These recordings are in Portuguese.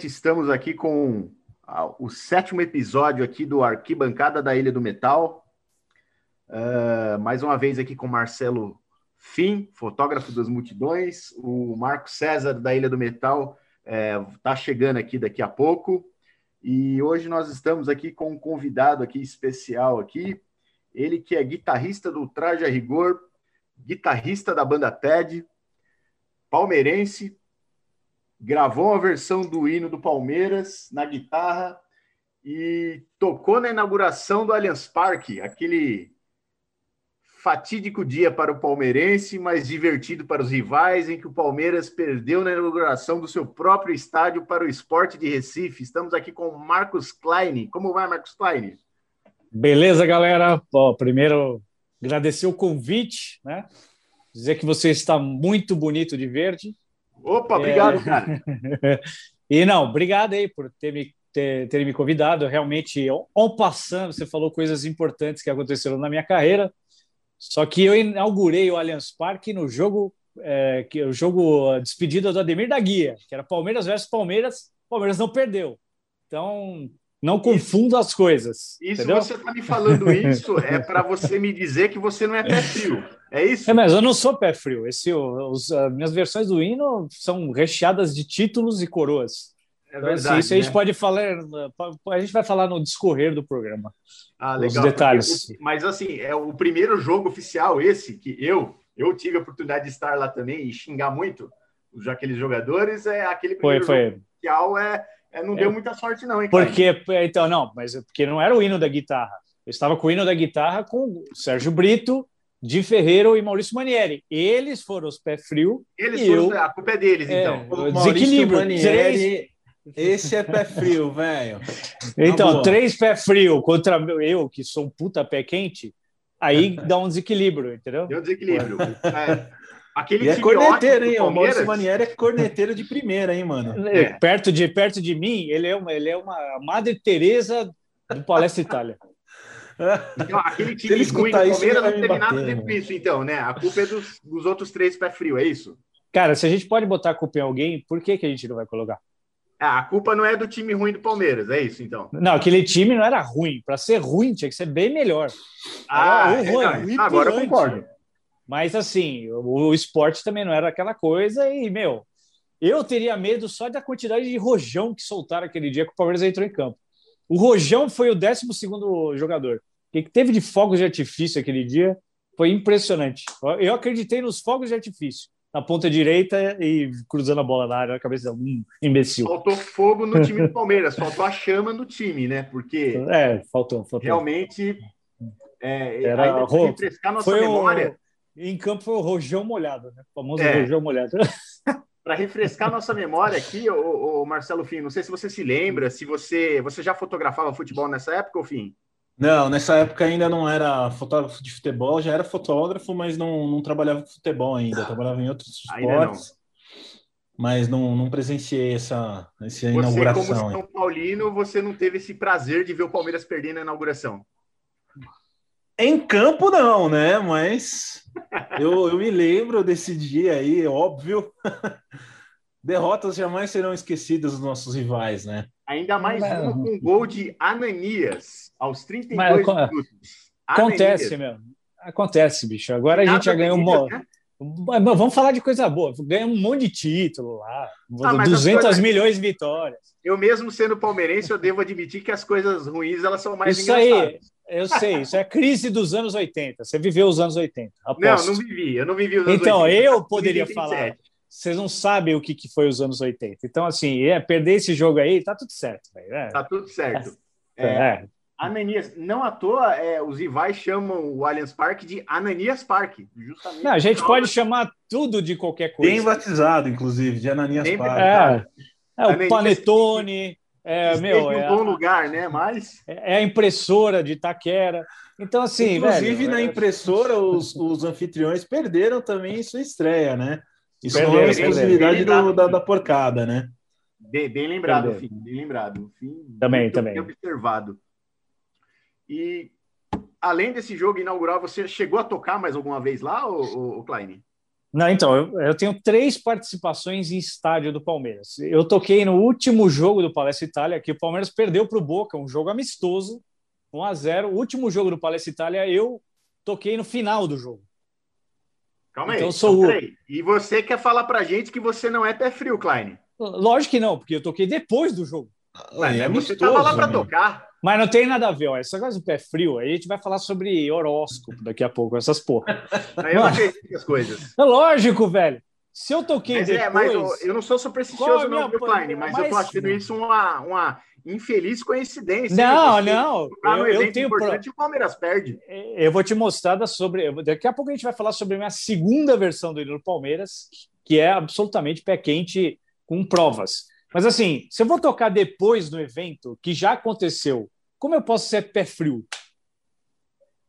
noite. Estamos aqui com o sétimo episódio aqui do Arquibancada da Ilha do Metal. Uh, mais uma vez aqui com Marcelo Fim, fotógrafo das multidões. O Marco César da Ilha do Metal está é, chegando aqui daqui a pouco. E hoje nós estamos aqui com um convidado aqui especial aqui. Ele que é guitarrista do Traje a Rigor, guitarrista da banda TED, palmeirense, gravou uma versão do hino do Palmeiras na guitarra e tocou na inauguração do Allianz Parque, aquele fatídico dia para o palmeirense, mas divertido para os rivais, em que o Palmeiras perdeu na inauguração do seu próprio estádio para o esporte de Recife. Estamos aqui com o Marcos Klein. Como vai, Marcos Klein? Beleza, galera. Bom, primeiro, agradecer o convite, né? Dizer que você está muito bonito de verde. Opa, obrigado, é... cara. e não, obrigado aí por ter me, ter, ter me convidado. Realmente, ao passando, você falou coisas importantes que aconteceram na minha carreira. Só que eu inaugurei o Allianz Parque no jogo, é, que o jogo despedida do Ademir da Guia, que era Palmeiras versus Palmeiras. Palmeiras não perdeu. Então, não confunda as coisas. Isso, entendeu? você está me falando isso é para você me dizer que você não é pé frio. É isso? É, mas eu não sou pé frio. Esse, os, as minhas versões do hino são recheadas de títulos e coroas. É então, assim, verdade, assim, isso né? a gente pode falar, a gente vai falar no discorrer do programa. Ah, legal. Os detalhes. Porque, mas assim, é o primeiro jogo oficial esse que eu eu tive a oportunidade de estar lá também e xingar muito os aqueles jogadores é aquele primeiro foi, foi. jogo oficial é é, não deu muita sorte, não, hein, Porque, então, não, mas é porque não era o hino da guitarra. Eu estava com o hino da guitarra com Sérgio Brito, Di Ferreira e Maurício Manieri. Eles foram os pé frio. Eles foram, eu, a culpa é deles, é, então. O desequilíbrio. Manieri, três... Esse é pé frio, velho. Então, três pé frio contra eu, que sou um puta pé quente, aí dá um desequilíbrio, entendeu? Deu um desequilíbrio. é. Aquele e é corneteiro, hein? O Maurício Manieri é corneteiro de primeira, hein, mano? É. Perto, de, perto de mim, ele é uma, ele é uma Madre Teresa do Palestra Itália. Então, aquele time ruim do Palmeiras não teve nada a ver com isso, então, né? A culpa é dos, dos outros três pé frio, é isso? Cara, se a gente pode botar a culpa em alguém, por que, que a gente não vai colocar? Ah, a culpa não é do time ruim do Palmeiras, é isso, então? Não, aquele time não era ruim. Para ser ruim, tinha que ser bem melhor. Ah, é, ruim, agora eu concordo. Mas assim, o, o esporte também não era aquela coisa e, meu, eu teria medo só da quantidade de rojão que soltaram aquele dia que o Palmeiras entrou em campo. O Rojão foi o 12 jogador. O que teve de fogos de artifício aquele dia foi impressionante. Eu acreditei nos fogos de artifício na ponta direita e cruzando a bola na área na cabeça de um imbecil. Faltou fogo no time do Palmeiras, faltou a chama no time, né? Porque é, faltou, faltou. realmente é, Era, refrescar nossa memória. Em campo foi o rojão molhado, né? O famoso é. rojão molhado. Para refrescar nossa memória aqui, o, Marcelo Fim, não sei se você se lembra, se você você já fotografava futebol nessa época, ou Fim? Não, nessa época ainda não era fotógrafo de futebol, já era fotógrafo, mas não, não trabalhava com futebol ainda, trabalhava em outros esportes. Mas não, não presenciei essa, essa você, inauguração. Como São Paulino, você não teve esse prazer de ver o Palmeiras perder na inauguração? Em campo, não, né? Mas eu, eu me lembro desse dia aí, óbvio. Derrotas jamais serão esquecidas dos nossos rivais, né? Ainda mais um com gol de Ananias aos 32 Mas, minutos. Acontece, meu. Acontece, bicho. Agora a gente já ganhou um. Né? Vamos falar de coisa boa. Ganha um monte de título lá. Ah, 200 coisas... milhões de vitórias. Eu mesmo sendo palmeirense, eu devo admitir que as coisas ruins elas são mais Isso engraçadas. aí, eu sei. Isso é a crise dos anos 80. Você viveu os anos 80. Aposto. Não, não vivi. Eu não vivi os anos então, 80. Então, eu poderia falar. Vocês não sabem o que, que foi os anos 80. Então, assim, é, perder esse jogo aí, tá tudo certo. É. Tá tudo certo. É. é. Ananias, não à toa, é, os rivais chamam o Allianz Parque de Ananias Parque. Justamente não, a gente pode chamar tudo de qualquer coisa. Bem batizado, inclusive, de Ananias Bem Parque. É, é o Panetone, é, meu, é, um bom lugar, né? Mas é a impressora de Itaquera. Então, assim, inclusive velho, na impressora, os, os anfitriões perderam também sua estreia, né? Isso perderam, não é exclusividade do, da, da porcada, né? Bem, bem lembrado, fim, bem lembrado. Fim, também, também. observado. E além desse jogo inaugural, você chegou a tocar mais alguma vez lá, o, o Klein? Não, então, eu, eu, tenho três participações em estádio do Palmeiras. Eu toquei no último jogo do Palestra Itália, que o Palmeiras perdeu para o Boca, um jogo amistoso, 1 a 0 O último jogo do Palestra Itália, eu toquei no final do jogo. Calma então, aí. Sou... Aí. E você quer falar pra gente que você não é pé frio, Klein? Lógico que não, porque eu toquei depois do jogo. Mas é você estava lá para tocar. Mas não tem nada a ver, ó. Essa coisa do pé frio, aí a gente vai falar sobre horóscopo daqui a pouco, essas porra. Aí eu acredito as coisas. É lógico, velho. Se eu toquei mas depois... É, mas eu, eu não sou supersticioso, é não, viu, Klein? Mas, mas, eu tô achando isso uma, uma infeliz coincidência. Não, não. Eu, eu tenho importante pro... o Palmeiras perde. É, eu vou te mostrar sobre. Daqui a pouco a gente vai falar sobre a minha segunda versão do hino do Palmeiras, que é absolutamente pé quente com provas. Mas assim, se eu vou tocar depois do evento, que já aconteceu, como eu posso ser pé frio?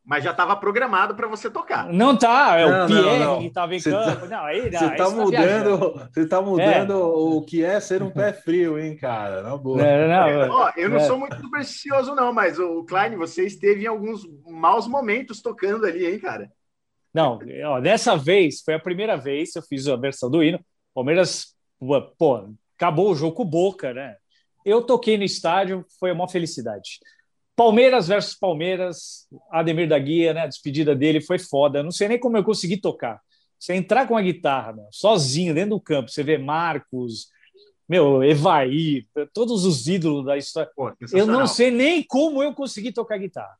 Mas já estava programado para você tocar. Não tá, é não, o Pierre não, não. que estava em você campo. Tá, não, aí, não, você está mudando, você tá mudando é. o que é ser um pé frio, hein, cara? Na boa. É, não, Ó, eu não é. sou muito supersticioso, não, mas o Klein, você esteve em alguns maus momentos tocando ali, hein, cara? Não, ó, dessa vez foi a primeira vez que eu fiz a versão do hino. Palmeiras, pô, acabou o jogo com boca, né? Eu toquei no estádio, foi uma felicidade. Palmeiras versus Palmeiras, Ademir da Guia, né? A despedida dele foi foda. Não sei nem como eu consegui tocar. Você entrar com a guitarra, meu, sozinho, dentro do campo, você vê Marcos, meu, Evair, todos os ídolos da história. Pô, eu não sei nem como eu consegui tocar guitarra.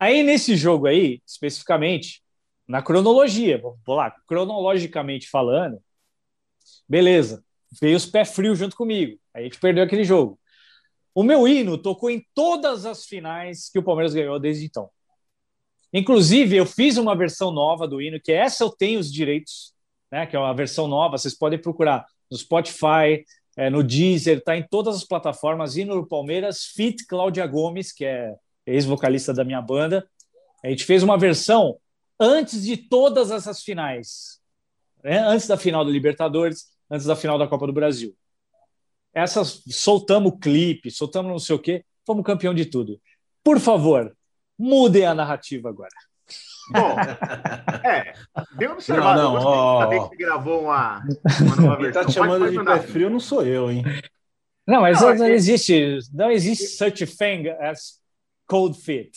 Aí, nesse jogo aí, especificamente, na cronologia, vamos lá, cronologicamente falando, beleza, veio os pés frios junto comigo. Aí a gente perdeu aquele jogo. O meu hino tocou em todas as finais que o Palmeiras ganhou desde então. Inclusive, eu fiz uma versão nova do hino, que essa eu tenho os direitos, né? Que é uma versão nova. Vocês podem procurar no Spotify, é, no Deezer, tá em todas as plataformas. Hino do Palmeiras, Fit Cláudia Gomes, que é ex-vocalista da minha banda. A gente fez uma versão antes de todas essas finais, né? antes da final do Libertadores, antes da final da Copa do Brasil. Essas soltamos o clipe, soltamos não sei o quê, fomos campeão de tudo. Por favor, mudem a narrativa agora. Bom, é, bem observado. Não, não, ó, que gravou uma, uma nova versão. Quem tá te chamando de pé frio não sou eu, hein? Não, mas não, não é... existe, não existe such thing as cold fit.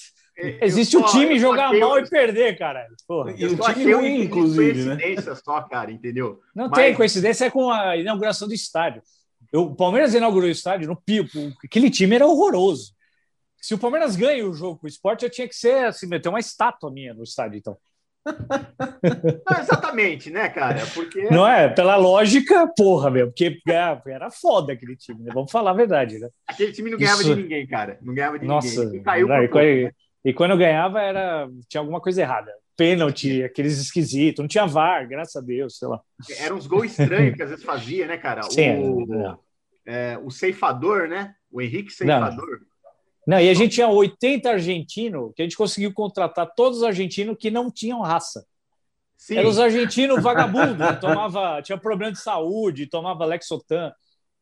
Existe o time jogar mal e perder, cara. E o time ruim, inclusive, né? coincidência né? só, cara, entendeu? Não Mas... tem coincidência, é com a inauguração do estádio. Eu, o Palmeiras inaugurou o estádio no Pipo. Aquele time era horroroso. Se o Palmeiras ganha o jogo com o esporte, eu tinha que ser assim, meter uma estátua minha no estádio, então. Não, exatamente, né, cara? Porque. Não é? Pela lógica, porra, meu, porque era foda aquele time, né? Vamos falar a verdade, né? Aquele time não ganhava Isso... de ninguém, cara. Não ganhava de Nossa, ninguém. Caiu não, e, quando eu ganhava, era tinha alguma coisa errada. Pênalti, aqueles esquisitos, não tinha VAR, graças a Deus, sei lá. Eram uns gols estranhos que às vezes fazia, né, cara? Sim, o, é. é, o ceifador, né? O Henrique Ceifador. Não. não, e a gente tinha 80 argentinos, que a gente conseguiu contratar todos os argentinos que não tinham raça. Sim. Eram os argentinos vagabundos, tomava, tinha problema de saúde, tomava Lexotan.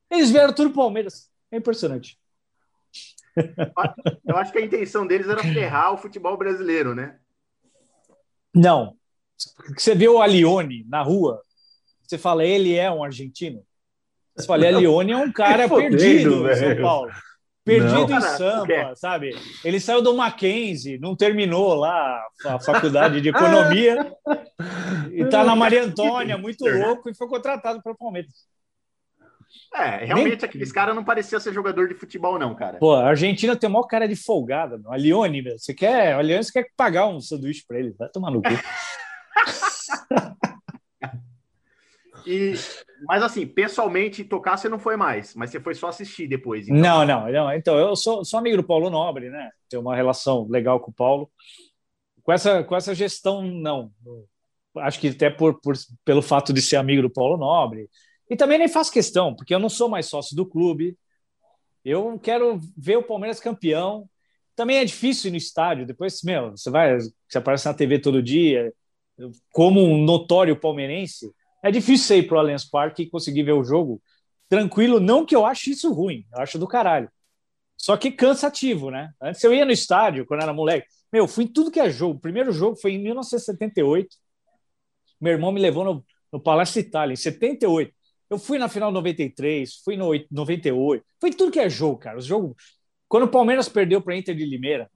Eles vieram tudo Palmeiras. É impressionante. Eu acho que a intenção deles era ferrar o futebol brasileiro, né? Não. Você vê o Alione na rua, você fala, ele é um argentino. Você fala, Alione é um cara perdido em São Paulo. Perdido não, em Sampa, sabe? Ele saiu do Mackenzie, não terminou lá a faculdade de economia e tá na Maria Antônia, muito louco, e foi contratado para o Palmeiras. É, realmente Nem... aqueles caras não pareciam ser jogador de futebol, não, cara. Pô, a Argentina tem o maior cara de folgada, meu. A Lione, meu. Você quer. A Lione, você quer pagar um sanduíche pra ele. Vai tomar no cu. e, mas assim, pessoalmente, tocar você não foi mais, mas você foi só assistir depois. Então. Não, não, não. Então, eu sou, sou amigo do Paulo Nobre, né? Tenho uma relação legal com o Paulo. Com essa, com essa gestão, não. Acho que até por, por, pelo fato de ser amigo do Paulo Nobre, e também nem faço questão, porque eu não sou mais sócio do clube. Eu quero ver o Palmeiras campeão. Também é difícil ir no estádio. Depois, meu, você vai, você aparece na TV todo dia, como um notório palmeirense. É difícil você ir para o Allianz Parque e conseguir ver o jogo tranquilo. Não que eu ache isso ruim, eu acho do caralho. Só que cansativo, né? Antes eu ia no estádio quando era moleque. Meu, fui em tudo que é jogo. O primeiro jogo foi em 1978. Meu irmão me levou no no Palácio Itália, em 78. Eu fui na final 93, fui no 98, foi tudo que é jogo, cara. O jogo. Quando o Palmeiras perdeu para Inter de Limeira,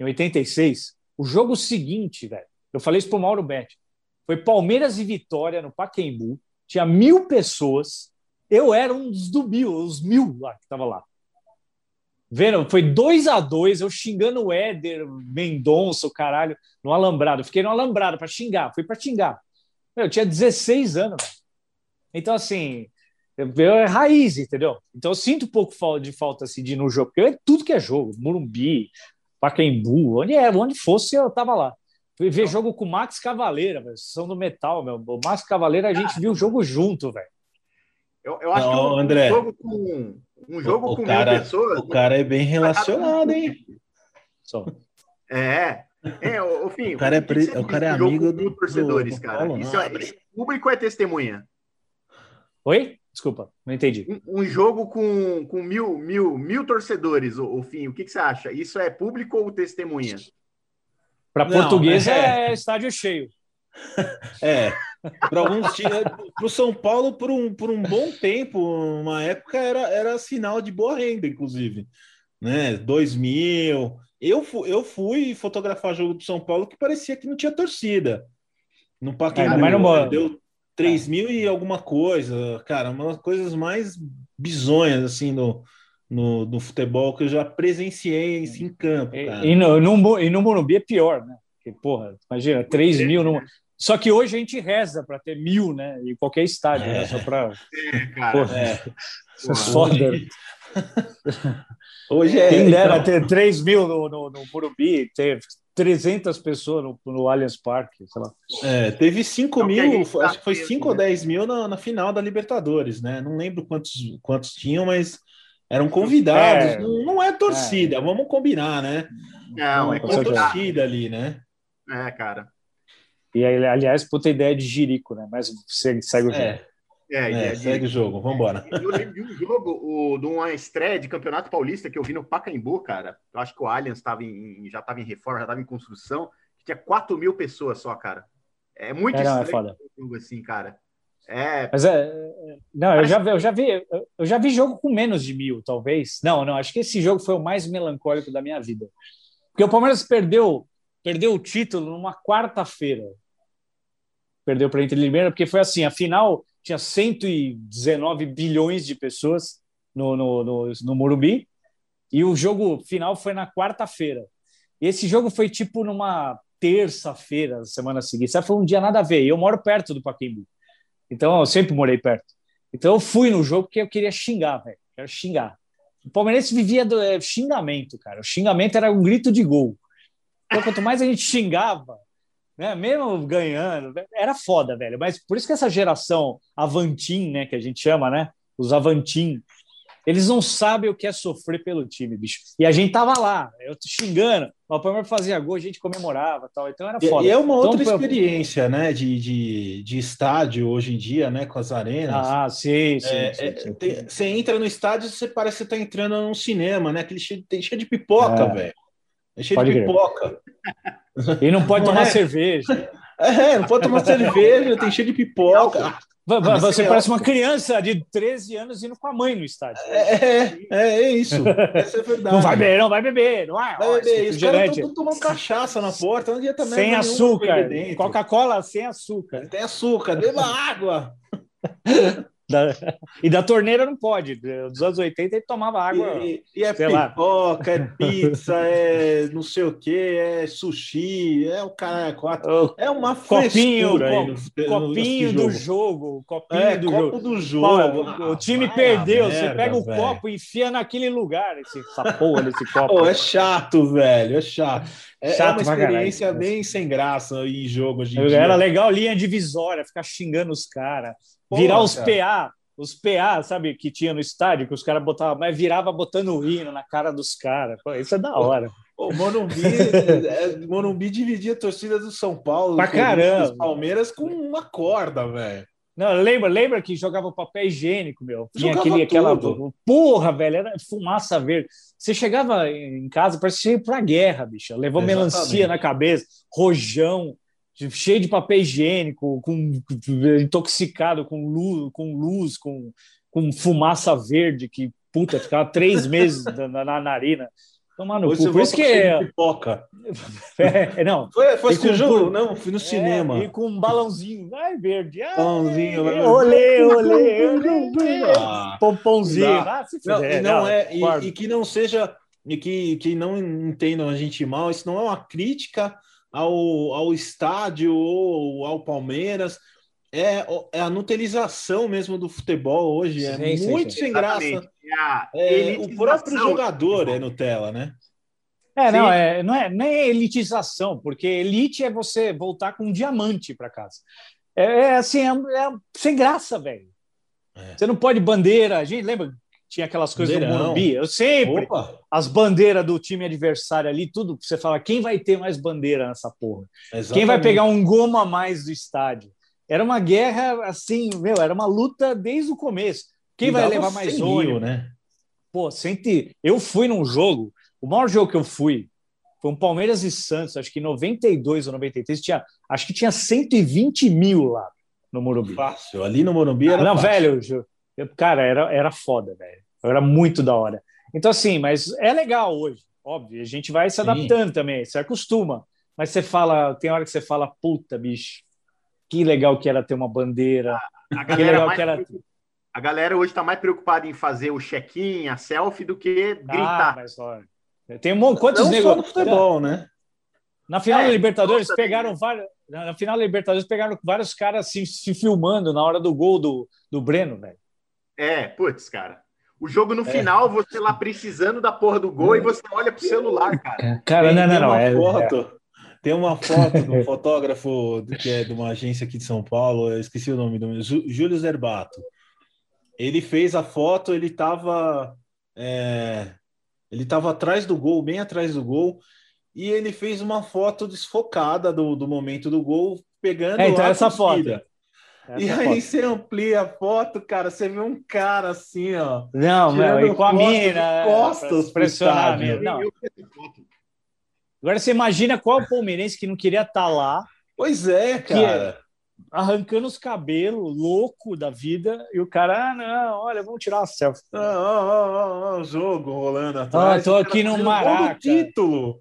em 86, o jogo seguinte, velho, eu falei isso pro Mauro Betti, foi Palmeiras e Vitória no Pacaembu, tinha mil pessoas, eu era um dos do mil, os mil lá que tava lá. Vendo? Foi 2 a 2 eu xingando o Éder, Mendonça, o caralho, no Alambrado. fiquei no Alambrado para xingar, fui para xingar. Eu tinha 16 anos. Então, assim, é raiz, entendeu? Então eu sinto um pouco de falta assim, de ir no jogo, porque é tudo que é jogo, Murumbi, Pacaembu, onde é, onde fosse eu tava lá. Fui ver jogo com o Max Cavaleira, velho, são do metal, meu. O Max Cavaleira a gente viu o jogo junto, velho. Eu, eu acho Não, que um, André, jogo com, um jogo o, com cara, mil pessoas. O cara é bem relacionado, hein? Só. É. É, o, fim, o cara é, pre... o cara é amigo do, torcedores, do, cara. Isso é, público é testemunha. Oi? Desculpa, não entendi. Um, um, jogo com, com mil, mil, mil torcedores, o, o fim, o que, que você acha? Isso é público ou testemunha? Para português é... é estádio cheio. É, para alguns para o São Paulo por um, por um bom tempo, uma época era, era sinal de boa renda, inclusive, né? 2000. Eu, eu fui fotografar jogo do São Paulo que parecia que não tinha torcida. No Pacaembu, é, mas não deu 3 mil e alguma coisa, cara, uma das coisas mais bizonhas assim no, no, no futebol que eu já presenciei assim, em campo. Cara. E, e, no, no, e no Morumbi é pior, né? Porque, porra, imagina, 3 mil. No... Só que hoje a gente reza para ter mil, né? Em qualquer estádio, né? é. né? Só para. É, cara. Porra, é. Foda. Hoje é. Quem dera então... ter 3 mil no, no, no Morumbi, ter 300 pessoas no, no Allianz Parque, sei lá. É, teve 5 mil, tá acho que foi 5 né? ou 10 mil na, na, final da Libertadores, né? Não lembro quantos, quantos tinham, mas eram convidados. É, não, não, é torcida, é. vamos combinar, né? Não, é torcida ali, né? É, cara. E aliás, puta ideia de Jirico, né? Mas segue, segue o é. Jogo. É, é, segue o jogo, vamos embora. Eu lembro de um jogo, o, de uma estreia de Campeonato Paulista que eu vi no Pacaembu, cara. Eu acho que o Allianz tava em, já estava em reforma, já estava em construção, que tinha 4 mil pessoas só, cara. É muito é, não, é foda. jogo assim, cara. É. Mas é. Não, eu já, vi, eu já vi, eu já vi jogo com menos de mil, talvez. Não, não, acho que esse jogo foi o mais melancólico da minha vida. Porque o Palmeiras perdeu, perdeu o título numa quarta-feira. Perdeu para Inter Limeira, porque foi assim, a final tinha 119 bilhões de pessoas no, no, no, no Morumbi, e o jogo final foi na quarta-feira. Esse jogo foi tipo numa terça-feira, semana seguinte. Foi um dia nada a ver. Eu moro perto do Pacaembu. Então, eu sempre morei perto. Então, eu fui no jogo porque eu queria xingar, velho. Quero xingar. O Palmeirense vivia do é, xingamento, cara. O xingamento era um grito de gol. Então, quanto mais a gente xingava, né, mesmo ganhando, era foda, velho. Mas por isso que essa geração Avantim, né, que a gente chama, né? Os Avantim, eles não sabem o que é sofrer pelo time, bicho. E a gente tava lá, eu tô xingando, o Palmeiras fazia gol, a gente comemorava tal. Então era foda. E é uma então, outra experiência, né? De, de, de estádio hoje em dia, né? Com as arenas. Ah, sim, sim. É, sim, é, sim. Tem, você entra no estádio, você parece que você tá entrando num cinema, né? Aquele cheio, tem cheio de pipoca, é. velho. É cheio pode de pipoca. E não pode não tomar é. cerveja. É, não pode tomar cerveja, tem cheio de pipoca. Você parece uma criança de 13 anos indo com a mãe no estádio. É, é, é isso. Essa é verdade. Não vai beber, não vai beber. Não vai, vai beber. Os caras estão tomando cachaça na porta. Não também sem açúcar. Coca-Cola sem açúcar. Tem açúcar. Beba água. Da, e da torneira não pode. Dos anos 80 ele tomava água. E, e é pipoca, é pizza, é não sei o que, é sushi, é o cara é quatro. É uma copinho, no, copinho no, do jogo. Copinho é, do copo jogo. do jogo. Ah, o time perdeu. Merda, você pega o copo e enfia naquele lugar, esse, essa porra desse copo. É chato, velho. É chato. É, chato é uma experiência bem sem graça em jogo hoje em Era dia. Era legal linha divisória, ficar xingando os caras virar os PA, os PA, sabe, que tinha no estádio, que os caras botavam, mas virava botando o hino na cara dos caras. Isso é da hora. O Morumbi, é, Morumbi dividia a torcida do São Paulo, pra caramba. Palmeiras com uma corda, velho. Não, lembra, lembra que jogava papel higiênico, meu? Tinha aquele, aquela. Porra, velho, era fumaça verde. Você chegava em casa, parecia ir pra guerra, bicho. Levou Exatamente. melancia na cabeça, rojão, cheio de papel higiênico, com, intoxicado, com luz, com luz, com, com fumaça verde, que puta, ficava três meses na, na narina. Tomar no cu. Por isso que é. Pipoca. É, não. Foi, foi com, jogo? Não, fui no é, cinema. E com um balãozinho. Ai, verde. Ai, balãozinho. Olê, olê, olê. Ah, Pompãozinho. Ah, não, e, não, não é, e, e, que não seja. E que, que não entendam a gente mal, isso não é uma crítica ao, ao estádio ou ao Palmeiras. É, é a nutilização mesmo do futebol hoje. É sim, muito sim, sem graça. É, o próprio jogador é Nutella, né? É, não, é, não, é, nem elitização, porque elite é você voltar com um diamante para casa. É, é assim, é, é, sem graça, velho. É. Você não pode bandeira. A gente lembra tinha aquelas coisas Bandeirão. do Morumbi. Eu sempre. Opa. As bandeiras do time adversário ali, tudo. Você fala, quem vai ter mais bandeira nessa porra? Exatamente. Quem vai pegar um goma a mais do estádio? Era uma guerra, assim, meu, era uma luta desde o começo. Quem e vai levar mais ônibus? né? Pô, sente. Eu fui num jogo, o maior jogo que eu fui foi um Palmeiras e Santos, acho que em 92 ou 93, tinha, acho que tinha 120 mil lá no Morumbi. Fácil, ali no Morumbi era. Não, fácil. velho, Cara, era, era foda, velho. Era muito da hora. Então, assim, mas é legal hoje, óbvio. A gente vai se adaptando Sim. também, se acostuma. Mas você fala, tem hora que você fala, puta, bicho, que legal que era ter uma bandeira. A, a galera, mais, era... a galera hoje está mais preocupada em fazer o check-in, a selfie, do que gritar. Ah, mas olha. Tem um monte, quantos negócios no futebol, né? Na final é, da Libertadores pegaram vários. Na final da Libertadores pegaram vários caras se, se filmando na hora do gol do, do Breno, velho. É, putz, cara. O jogo no é. final, você lá precisando da porra do gol e você olha pro celular, cara. É, cara, não, não, não. É, foto, é. Tem uma foto de um fotógrafo que é de uma agência aqui de São Paulo, eu esqueci o nome do Júlio Zerbato. Ele fez a foto, ele estava é, ele estava atrás do gol, bem atrás do gol, e ele fez uma foto desfocada do, do momento do gol, pegando é, então essa foto. Essa e aí foto. você amplia a foto, cara, você vê um cara assim, ó. Não, meu, e com a mina. Costas pressionar Não. Agora você imagina qual palmeirense que não queria estar tá lá. Pois é, cara. Que, arrancando os cabelos, louco da vida, e o cara, ah, não, olha, vamos tirar uma selfie. Ah, ah, ah, jogo rolando atrás. Ah, tô aqui no Maraca. título.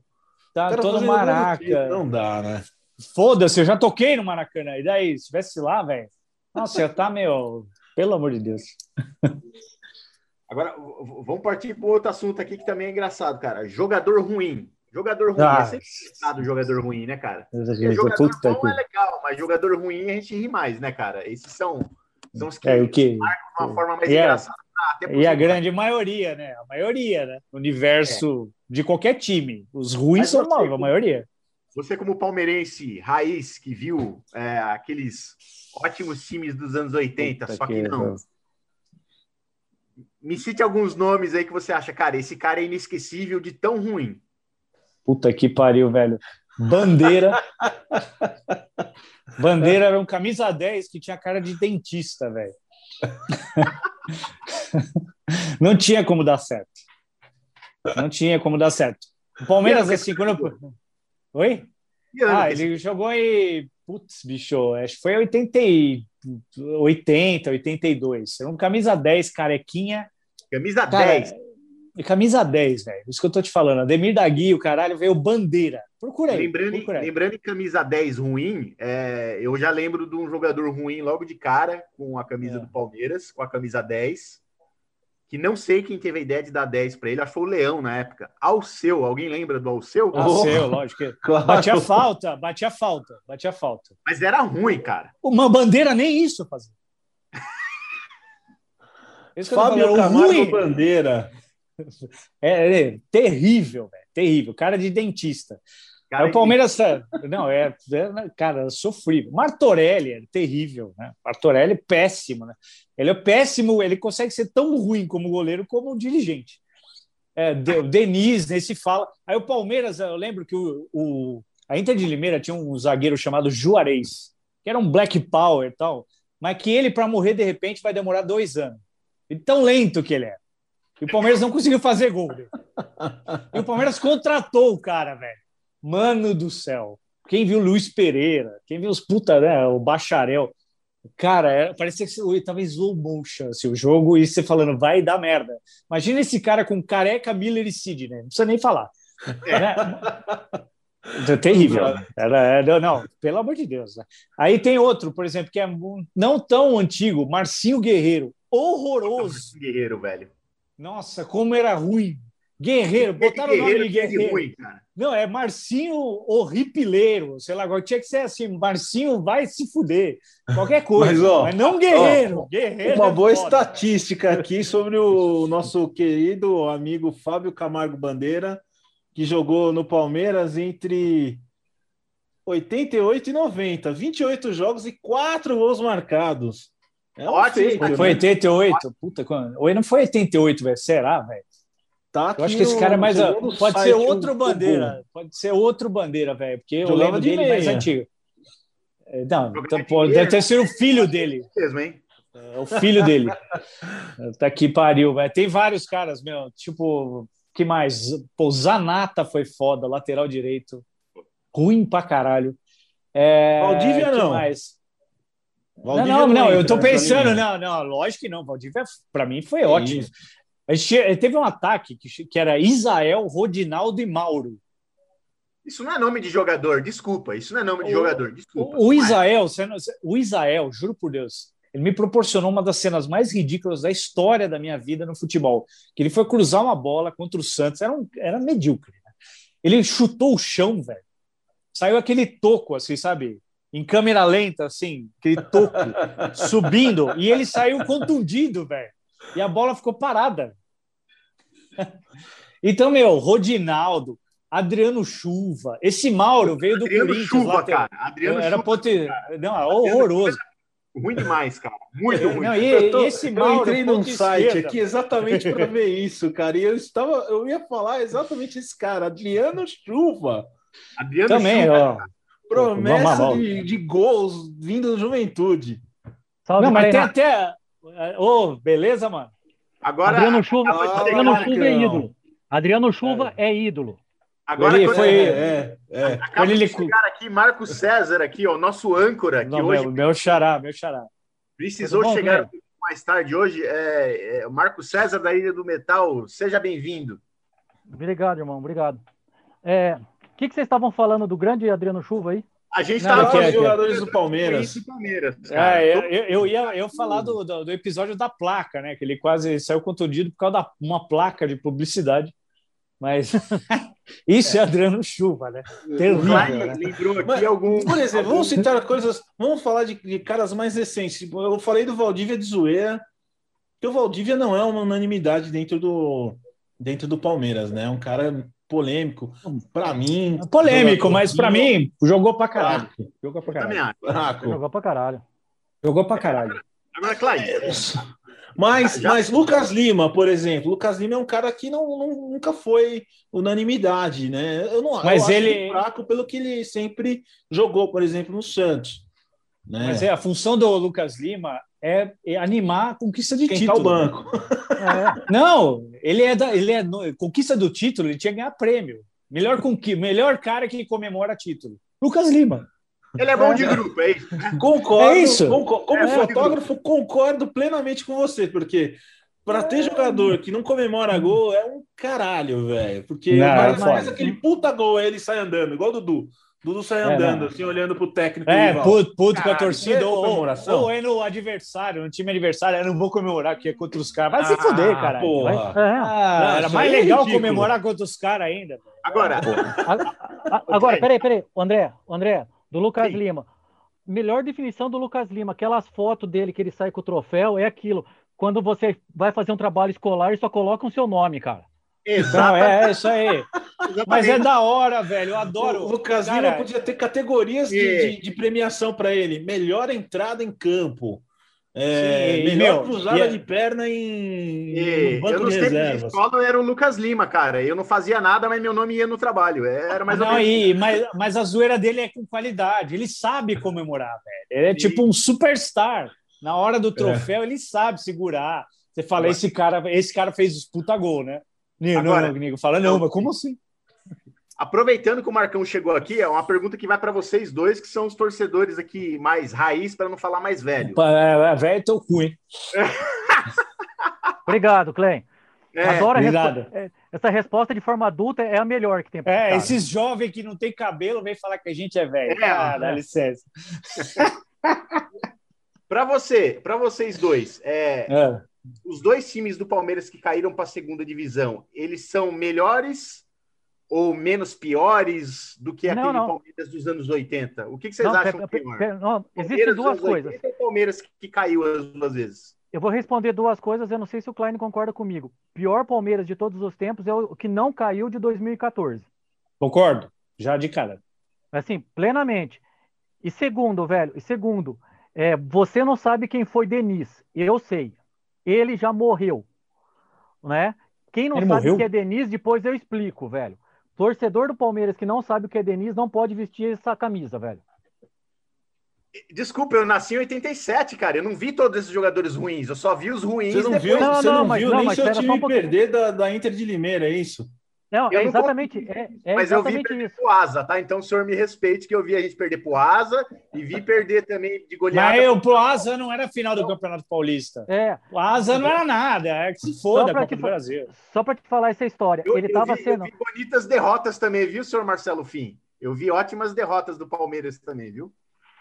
Tá todo Maraca. Não dá, né? Foda-se, eu já toquei no Maracanã. E daí, se estivesse lá, velho, nossa, eu tá meio. Pelo amor de Deus. Agora, vamos partir para outro assunto aqui que também é engraçado, cara. Jogador ruim. Jogador ruim ah, é sempre engraçado, jogador ruim, né, cara? jogador bom aqui. é legal, mas jogador ruim a gente ri mais, né, cara? Esses são, são os que, é, o que marcam de uma forma mais engraçada. Ah, e a grande maioria, né? A maioria, né? Universo é. de qualquer time. Os ruins são você, a maioria. Você, como palmeirense raiz, que viu é, aqueles ótimos times dos anos 80, Puta só que, que não. Me cite alguns nomes aí que você acha, cara, esse cara é inesquecível de tão ruim. Puta que pariu, velho. Bandeira. Bandeira era um camisa 10 que tinha cara de dentista, velho. Não tinha como dar certo. Não tinha como dar certo. O Palmeiras, assim, quando. Eu... Oi? Ah, ele jogou em Putz, bicho, acho que foi 80, 80, 82. Era um camisa 10, carequinha. Camisa Cara, 10. Camisa 10, velho. Isso que eu tô te falando. Ademir da Gui, o caralho, veio bandeira. Procura aí. Lembrando, procura aí. lembrando em camisa 10 ruim, é, eu já lembro de um jogador ruim logo de cara com a camisa é. do Palmeiras, com a camisa 10 que não sei quem teve a ideia de dar 10 para ele, achou o Leão na época. Alceu, alguém lembra do Alceu? Alceu, oh, lógico. Claro. Batia falta, batia falta, batia falta. Mas era ruim, cara. Uma bandeira nem isso fazia. Fábio Camargo ruim. Bandeira. É, é terrível, velho, terrível. Cara de dentista. Cara, o Palmeiras, não, é, é, cara, sofrível. Martorelli é terrível, né? Martorelli é péssimo, né? Ele é péssimo, ele consegue ser tão ruim como goleiro como dirigente. É, o Denis, nesse fala. Aí o Palmeiras, eu lembro que o, o, a Inter de Limeira tinha um zagueiro chamado Juarez, que era um black power e tal, mas que ele, para morrer de repente, vai demorar dois anos. E tão lento que ele é. E o Palmeiras não conseguiu fazer gol. E o Palmeiras contratou o cara, velho. Mano do céu. quem viu Luiz Pereira, quem viu os puta, né, o Bacharel, cara, é, parecia que você tava em slow motion assim, o jogo e você falando, vai dar merda. Imagina esse cara com careca, Miller e Sidney, não precisa nem falar. É. Né? É terrível. Era, era, não, pelo amor de Deus. Né? Aí tem outro, por exemplo, que é não tão antigo, Marcinho Guerreiro. Horroroso. Marcinho Guerreiro, velho. Nossa, como era ruim. Guerreiro, botaram o nome de Guerreiro. Ruim, não, é Marcinho Horripileiro, sei lá, agora tinha que ser assim, Marcinho vai se fuder, qualquer coisa, mas, ó, mas não Guerreiro. Ó, guerreiro uma é boa foda, estatística aqui sobre o nosso querido amigo Fábio Camargo Bandeira, que jogou no Palmeiras entre 88 e 90, 28 jogos e 4 gols marcados. É um Ótimo, feito, foi 88? Né? Puta, quando... Ou não foi 88, velho? Será, velho? Tá eu acho que esse cara é mais. Pode ser outro bandeira. Pode ser outro bandeira, velho, porque eu lembro dele meia. mais antigo. É, não, então, pô, deve ter sido o filho dele. Mesmo, hein? É o filho dele. tá aqui pariu, velho. Tem vários caras, meu, tipo, que mais? Pô, Zanata foi foda, lateral direito. Ruim pra caralho. É, Valdívia não. Mais? Valdívia não, não, não, eu tô pensando, não, não, lógico que não. Valdívia, para mim, foi ótimo. A gente teve um ataque que, que era Isael, Rodinaldo e Mauro. Isso não é nome de jogador, desculpa. Isso não é nome de o, jogador, desculpa. O, Isael, o Isael, juro por Deus, ele me proporcionou uma das cenas mais ridículas da história da minha vida no futebol. Que ele foi cruzar uma bola contra o Santos, era, um, era medíocre. Né? Ele chutou o chão, velho. Saiu aquele toco, assim, sabe? Em câmera lenta, assim, aquele toco subindo, e ele saiu contundido, velho. E a bola ficou parada. Então, meu, Rodinaldo, Adriano Chuva, esse Mauro veio do Adriano Corinthians. Chuva, cara. Adriano era Chuva. Não, é horroroso. Ruim demais, cara. Muito ruim. Não, e, eu, tô, esse eu entrei num site esquerda. aqui exatamente para ver isso, cara. E eu estava, eu ia falar exatamente esse cara, Adriano Chuva. Adriano Também, Chuva. Ó, promessa de, de, gols vindo da juventude. Salve, não, mas tem até. Ô, oh, beleza, mano? Agora, Adriano Chuva, Adriano Chuva é ídolo. Adriano Chuva é, é ídolo. Agora ele foi. É, é. Acaba ele... de chegar aqui, Marcos César, aqui, o nosso âncora. Que Não, hoje... meu, meu xará, meu xará. Precisou bom, chegar né? mais tarde hoje. É, é, Marcos César, da Ilha do Metal, seja bem-vindo. Obrigado, irmão, obrigado. É, o que, que vocês estavam falando do grande Adriano Chuva aí? A gente estava falando dos jogadores do Palmeiras. Palmeiras é, eu, eu, ia, eu falar do, do, do, episódio da placa, né? Que ele quase saiu contundido por causa de uma placa de publicidade. Mas isso é, é Adriano Chuva, né? Terrível. Né? Lembrou aqui Mas, algum. Por exemplo, vamos citar coisas. Vamos falar de, de, caras mais recentes. Eu falei do Valdívia de Zoeira, que o Valdívia não é uma unanimidade dentro do, dentro do Palmeiras, né? É um cara polêmico. Para mim. É polêmico, mas para mim, jogou para caralho. Jogou para caralho. Jogou para caralho. Jogou para caralho. Agora, Clay. Mas, mas Lucas Lima, por exemplo, Lucas Lima é um cara que não, não nunca foi unanimidade, né? Eu não mas eu ele é fraco pelo que ele sempre jogou, por exemplo, no Santos. Né? Mas é a função do Lucas Lima é, é animar a conquista de Quem título. Tá o banco. É. Não, ele é da, ele é no, conquista do título, ele tinha que ganhar prêmio. Melhor conqui, melhor cara que comemora título. Lucas Lima. Ele é bom de grupo, é isso. Concordo. É isso. Concordo, como é fotógrafo, concordo plenamente com você, porque para ter jogador que não comemora gol é um caralho, velho. Porque não, mais, mais aquele puta gol, aí ele sai andando, igual o Dudu. Dudu sai é, andando, assim, olhando pro técnico. É, puto, puto com a torcida. Ou, ou é no adversário, no time adversário. Eu não vou comemorar porque é contra os caras. Vai ah, se fuder, cara. É. ah, era mais é legal comemorar contra os caras ainda. Agora, agora, peraí, peraí. André, André, do Lucas Sim. Lima. Melhor definição do Lucas Lima, aquelas fotos dele que ele sai com o troféu, é aquilo. Quando você vai fazer um trabalho escolar e só coloca o seu nome, cara. Exato. É, é isso aí. Mas é da hora, velho. Eu adoro. O Lucas Lima podia ter categorias de, de, de premiação para ele. Melhor entrada em campo. É, Sim, melhor meu, cruzada é... de perna em, e, banco eu não de reservas. escola era o Lucas Lima, cara. Eu não fazia nada, mas meu nome ia no trabalho. Era mais não, e, mas, mas a zoeira dele é com qualidade. Ele sabe comemorar, velho. Ele é Sim. tipo um superstar. Na hora do é. troféu, é. ele sabe segurar. Você fala, esse cara, esse cara fez os puta gol, né? Agora, não, amigo, fala, não, mas como assim? Aproveitando que o Marcão chegou aqui, é uma pergunta que vai para vocês dois, que são os torcedores aqui mais raiz, para não falar mais velho. É, é velho, teu cu, hein? Obrigado, Clem. É, Adoro obrigado. É, essa resposta de forma adulta é a melhor que tem. É, esses jovens que não tem cabelo vêm falar que a gente é velho. É, ah, dá licença. para você, para vocês dois, é, é, os dois times do Palmeiras que caíram para a segunda divisão, eles são melhores ou menos piores do que aquele não, não. Palmeiras dos anos 80? O que, que vocês não, acham pe, pior? Pe, não, existem duas coisas. O Palmeiras que caiu as duas vezes? Eu vou responder duas coisas, eu não sei se o Klein concorda comigo. Pior Palmeiras de todos os tempos é o que não caiu de 2014. Concordo, já de cara. Assim, plenamente. E segundo, velho, e segundo, é, você não sabe quem foi Denis. Eu sei. Ele já morreu. Né? Quem não Ele sabe o que é Denis, depois eu explico, velho. Torcedor do Palmeiras que não sabe o que é Denis não pode vestir essa camisa, velho. Desculpa, eu nasci em 87, cara. Eu não vi todos esses jogadores ruins. Eu só vi os ruins. Você não depois. viu, não, você não, não viu não, nem seu time um perder da, da Inter de Limeira, é isso? Não, é exatamente, é, é Mas exatamente eu vi perder isso. pro Asa, tá? Então o senhor me respeite que eu vi a gente perder pro Asa e vi perder também de goleada. Mas eu, pro Asa não era final do Campeonato Paulista. É. O Asa não era nada, é que se foda a Copa do Brasil. Só para te falar essa história, eu, ele tava sendo... Eu vi bonitas derrotas também, viu, senhor Marcelo Fim? Eu vi ótimas derrotas do Palmeiras também, viu?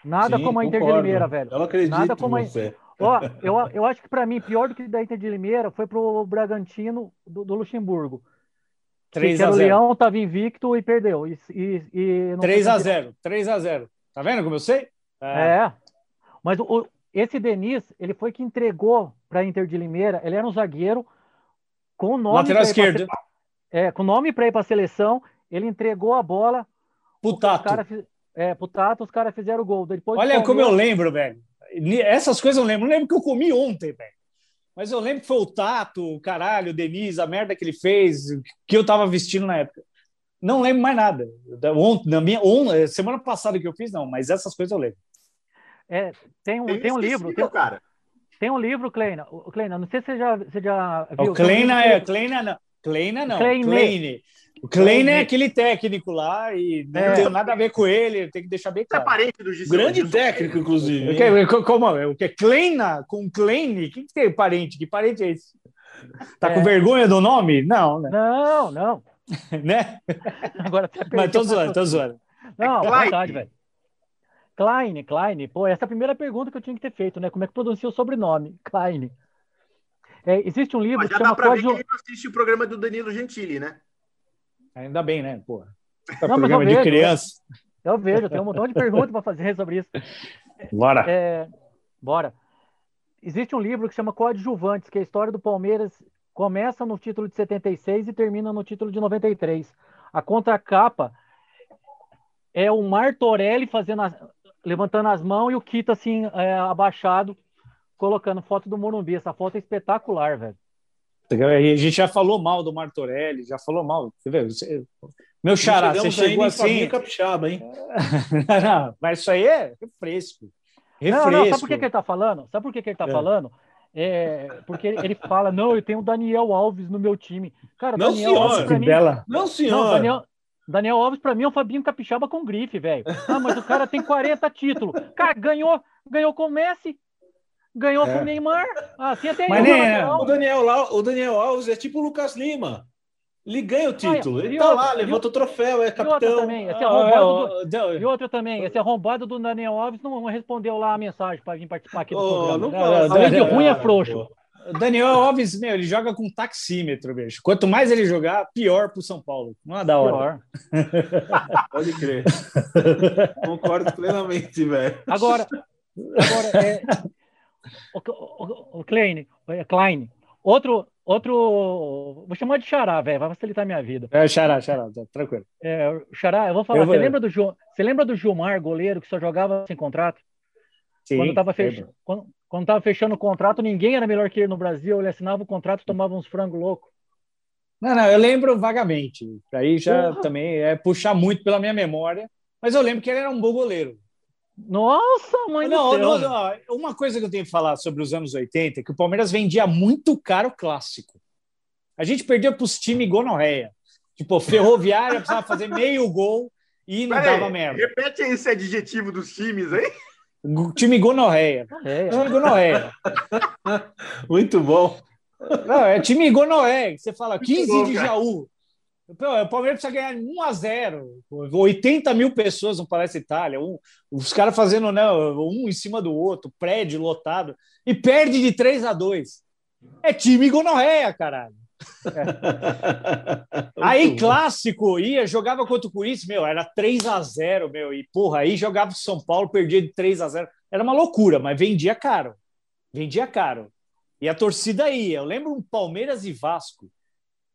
Nada Sim, como a Inter concordo. de Limeira, velho. Eu acredito Nada como você. A... Ó, eu, eu acho que para mim, pior do que da Inter de Limeira foi pro Bragantino do, do Luxemburgo. 3 a 0. O Leão estava invicto e perdeu. E, e, e 3 a 0. 3 a 0. Tá vendo como eu sei? É. é. Mas o, esse Denis, ele foi que entregou para Inter de Limeira. Ele era um zagueiro com o nome lateral esquerdo. Pra, é, com nome para ir para a seleção. Ele entregou a bola. Putato. Cara, é, pro Tato, os caras fizeram o gol. Depois Olha como eu lembro, velho. Essas coisas eu lembro. Não lembro que eu comi ontem, velho. Mas eu lembro que foi o Tato, o caralho, o Denise, a merda que ele fez, que eu tava vestindo na época. Não lembro mais nada. Ontem, na minha, on, semana passada que eu fiz, não, mas essas coisas eu lembro. É, tem um, tem um livro. Tem, cara. tem um livro, Kleina. Kleina, não sei se você já, você já viu. O Kleina é. Kleina não. Kleina não. Kleine. Kleine. O Klein é aquele técnico lá e não é. tem nada a ver com ele, tem que deixar bem claro. É parente do Gisele. Grande técnico, inclusive. O que, como? O que? Kleina com Klein? Quem que tem parente? Que parente é esse? Tá é. com vergonha do nome? Não, né? Não, não. né? Agora Mas tô zoando, tô zoando. Não, é verdade, velho. Klein, Klein. Pô, essa é a primeira pergunta que eu tinha que ter feito, né? Como é que pronuncia o sobrenome? Klein. É, existe um livro Mas já que chama dá pra ver que ele assiste o programa do Danilo Gentili, né? Ainda bem, né? Pô. Tá não, programa de vejo, criança. Eu vejo, eu tenho um montão de perguntas para fazer sobre isso. Bora. É, bora. Existe um livro que chama Coadjuvantes, que é a história do Palmeiras começa no título de 76 e termina no título de 93. A contracapa é o Martorelli fazendo a, levantando as mãos e o Kita assim é, abaixado, colocando foto do Morumbi. Essa foto é espetacular, velho. A gente já falou mal do Martorelli, já falou mal. Você vê, você... Meu xará, você chegou assim. Capixaba, hein? não, mas isso aí é refresco. refresco. Não, não, sabe por que, que ele tá falando? Sabe por que, que ele tá é. falando? É, porque ele fala, não, eu tenho o Daniel Alves no meu time. Cara, não, Daniel senhor. Alves mim, Bela. Não, senhor. Não, Daniel, Daniel Alves, para mim, é um Fabinho Capixaba com grife, velho. Ah, mas o cara tem 40 títulos. Cara, ganhou, ganhou com o Messi, Ganhou é. com o Neymar. Assim até Mas nem, é. o, Daniel, o Daniel Alves é tipo o Lucas Lima. Ele ganha o título. ele tá lá, levanta o troféu, é capitão. E outra também, esse arrombado do, e outra também, esse arrombado do Daniel Alves não respondeu lá a mensagem para vir participar aqui do oh, programa. Não, Além de ruim, é frouxo. O Daniel Alves, meu, ele joga com taxímetro, bicho. Quanto mais ele jogar, pior pro São Paulo. Não é da hora. Pode crer. Concordo plenamente, velho. Agora, agora é, o, o, o Klein, é Klein, outro, outro, vou chamar de Xará, velho, vai facilitar minha vida. É, Xará, Xará, tá, tranquilo. É, Xará, eu vou falar, eu vou... Você, lembra do, você lembra do Gilmar, goleiro, que só jogava sem contrato? Sim, quando tava, fech... quando, quando fechando o contrato, ninguém era melhor que ele no Brasil, ele assinava o contrato tomava uns frangos loucos. Não, não, eu lembro vagamente. Aí já também é puxar muito pela minha memória, mas eu lembro que ele era um bom goleiro. Nossa, mãe não, do céu. Não, uma coisa que eu tenho que falar sobre os anos 80 é que o Palmeiras vendia muito caro clássico. A gente perdeu para os times gonorreia. Tipo, ferroviária precisava fazer meio gol e não Pera dava aí, merda. Repete esse adjetivo dos times aí. Time gonorreia. É, time gonorreia. Muito bom. Não, é time gonorreia. Você fala 15 bom, de Jaú. O Palmeiras precisa ganhar 1 a 0 80 mil pessoas no Palácio Itália. Um, os caras fazendo né, um em cima do outro, prédio lotado. E perde de 3 a 2 É time gonorreia, caralho. É. Aí, clássico, ia, jogava contra o Corinthians, meu, era 3 a 0 meu, e porra, aí jogava o São Paulo, perdia de 3 a 0 Era uma loucura, mas vendia caro. Vendia caro. E a torcida ia. Eu lembro um Palmeiras e Vasco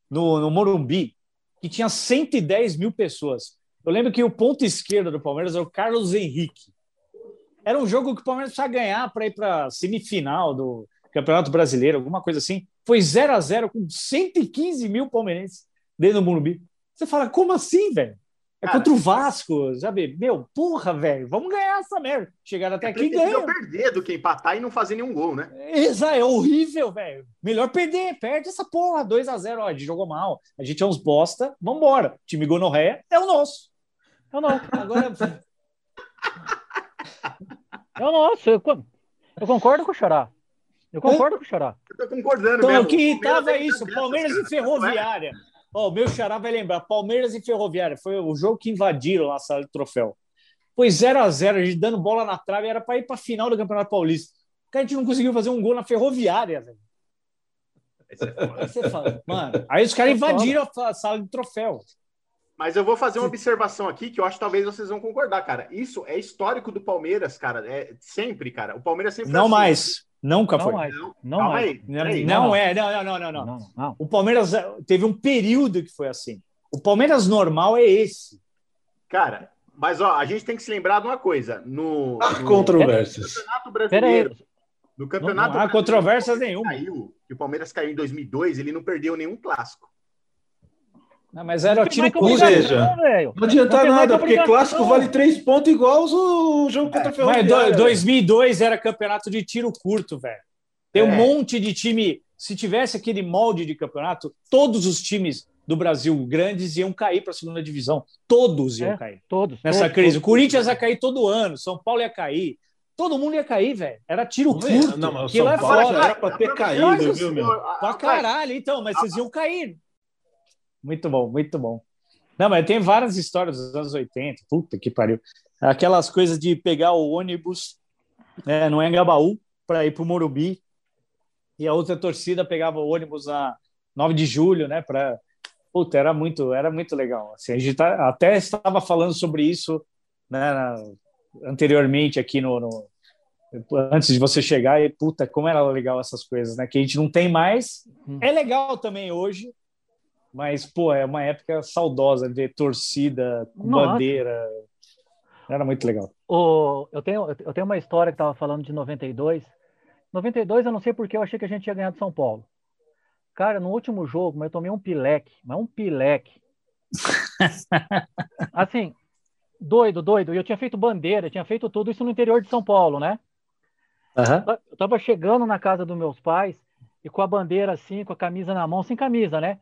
no, no Morumbi, que tinha 110 mil pessoas. Eu lembro que o ponto esquerdo do Palmeiras era o Carlos Henrique. Era um jogo que o Palmeiras precisava ganhar para ir para semifinal do Campeonato Brasileiro, alguma coisa assim foi 0 a 0 com 115 mil palmeirenses dentro do Morumbi. Você fala, como assim, velho? É Cara, contra o Vasco, sabe? Meu, porra, velho, vamos ganhar essa merda. Chegaram até é aqui e ganham. perder do que empatar e não fazer nenhum gol, né? Exato, é horrível, velho. Melhor perder, perde essa porra, 2 a 0 ó, a gente jogou mal, a gente é uns bosta, vambora. time gonorreia é o nosso. É o nosso. Agora... é o nosso. Eu, eu concordo com o Xará. Eu concordo com o Xará. Eu tô concordando então, mesmo. que tava isso, Palmeiras e Ferroviária. Ó, oh, o meu Xará vai lembrar, Palmeiras e Ferroviária. Foi o jogo que invadiram lá a sala de troféu. Foi 0 a 0 a gente dando bola na trave, era para ir para a final do Campeonato Paulista. Que a gente não conseguiu fazer um gol na Ferroviária, velho. Aí você fala, mano, aí os caras invadiram a sala de troféu. Mas eu vou fazer uma observação aqui que eu acho que talvez vocês vão concordar, cara. Isso é histórico do Palmeiras, cara. É sempre, cara. O Palmeiras sempre. Não assim. mais. Nunca não foi. Mais. Não, não, mais. Aí, não, não, é, não, não, não, não, não. O Palmeiras eh, teve um período que foi assim. O Palmeiras normal é esse. Cara, mas ó, a gente tem que se lembrar de uma coisa. No, no controvérsias. Campeonato Brasileiro. No Campeonato não, não há controvérsias nenhuma. Caiu, que o Palmeiras caiu em 2002, ele não perdeu nenhum clássico. Não, mas era o tiro Ou seja, não adianta não nada, porque clássico vale três pontos igual o jogo contra o Ferroviária. Mas 2002 era campeonato de tiro curto, velho. Tem é. um monte de time. Se tivesse aquele molde de campeonato, todos os times do Brasil grandes iam cair para a segunda divisão. Todos iam é, cair. Todos. Nessa todos, crise. Todos, o Corinthians ia cair todo ano, São Paulo ia cair. Todo mundo ia cair, velho. Era tiro curto. Não, mas o São Paulo era para ter caído, viu, meu? Pra caralho, então, mas vocês iam cair. Muito bom, muito bom. Não, mas tem várias histórias dos anos 80. Puta que pariu. Aquelas coisas de pegar o ônibus é, no Engabaú para ir para o Morumbi e a outra torcida pegava o ônibus na 9 de julho, né? Para Puta, era muito, era muito legal. Assim, a gente tá, até estava falando sobre isso né, na, anteriormente aqui no, no, antes de você chegar e puta, como era legal essas coisas, né? Que a gente não tem mais. Hum. É legal também hoje, mas, pô, é uma época saudosa de torcida, bandeira. Era muito legal. O, eu, tenho, eu tenho uma história que estava falando de 92. 92, eu não sei porque eu achei que a gente ia ganhar de São Paulo. Cara, no último jogo, mas eu tomei um pileque, mas um pileque. assim, doido, doido. Eu tinha feito bandeira, tinha feito tudo isso no interior de São Paulo, né? Uhum. Eu tava chegando na casa dos meus pais e com a bandeira assim, com a camisa na mão, sem camisa, né?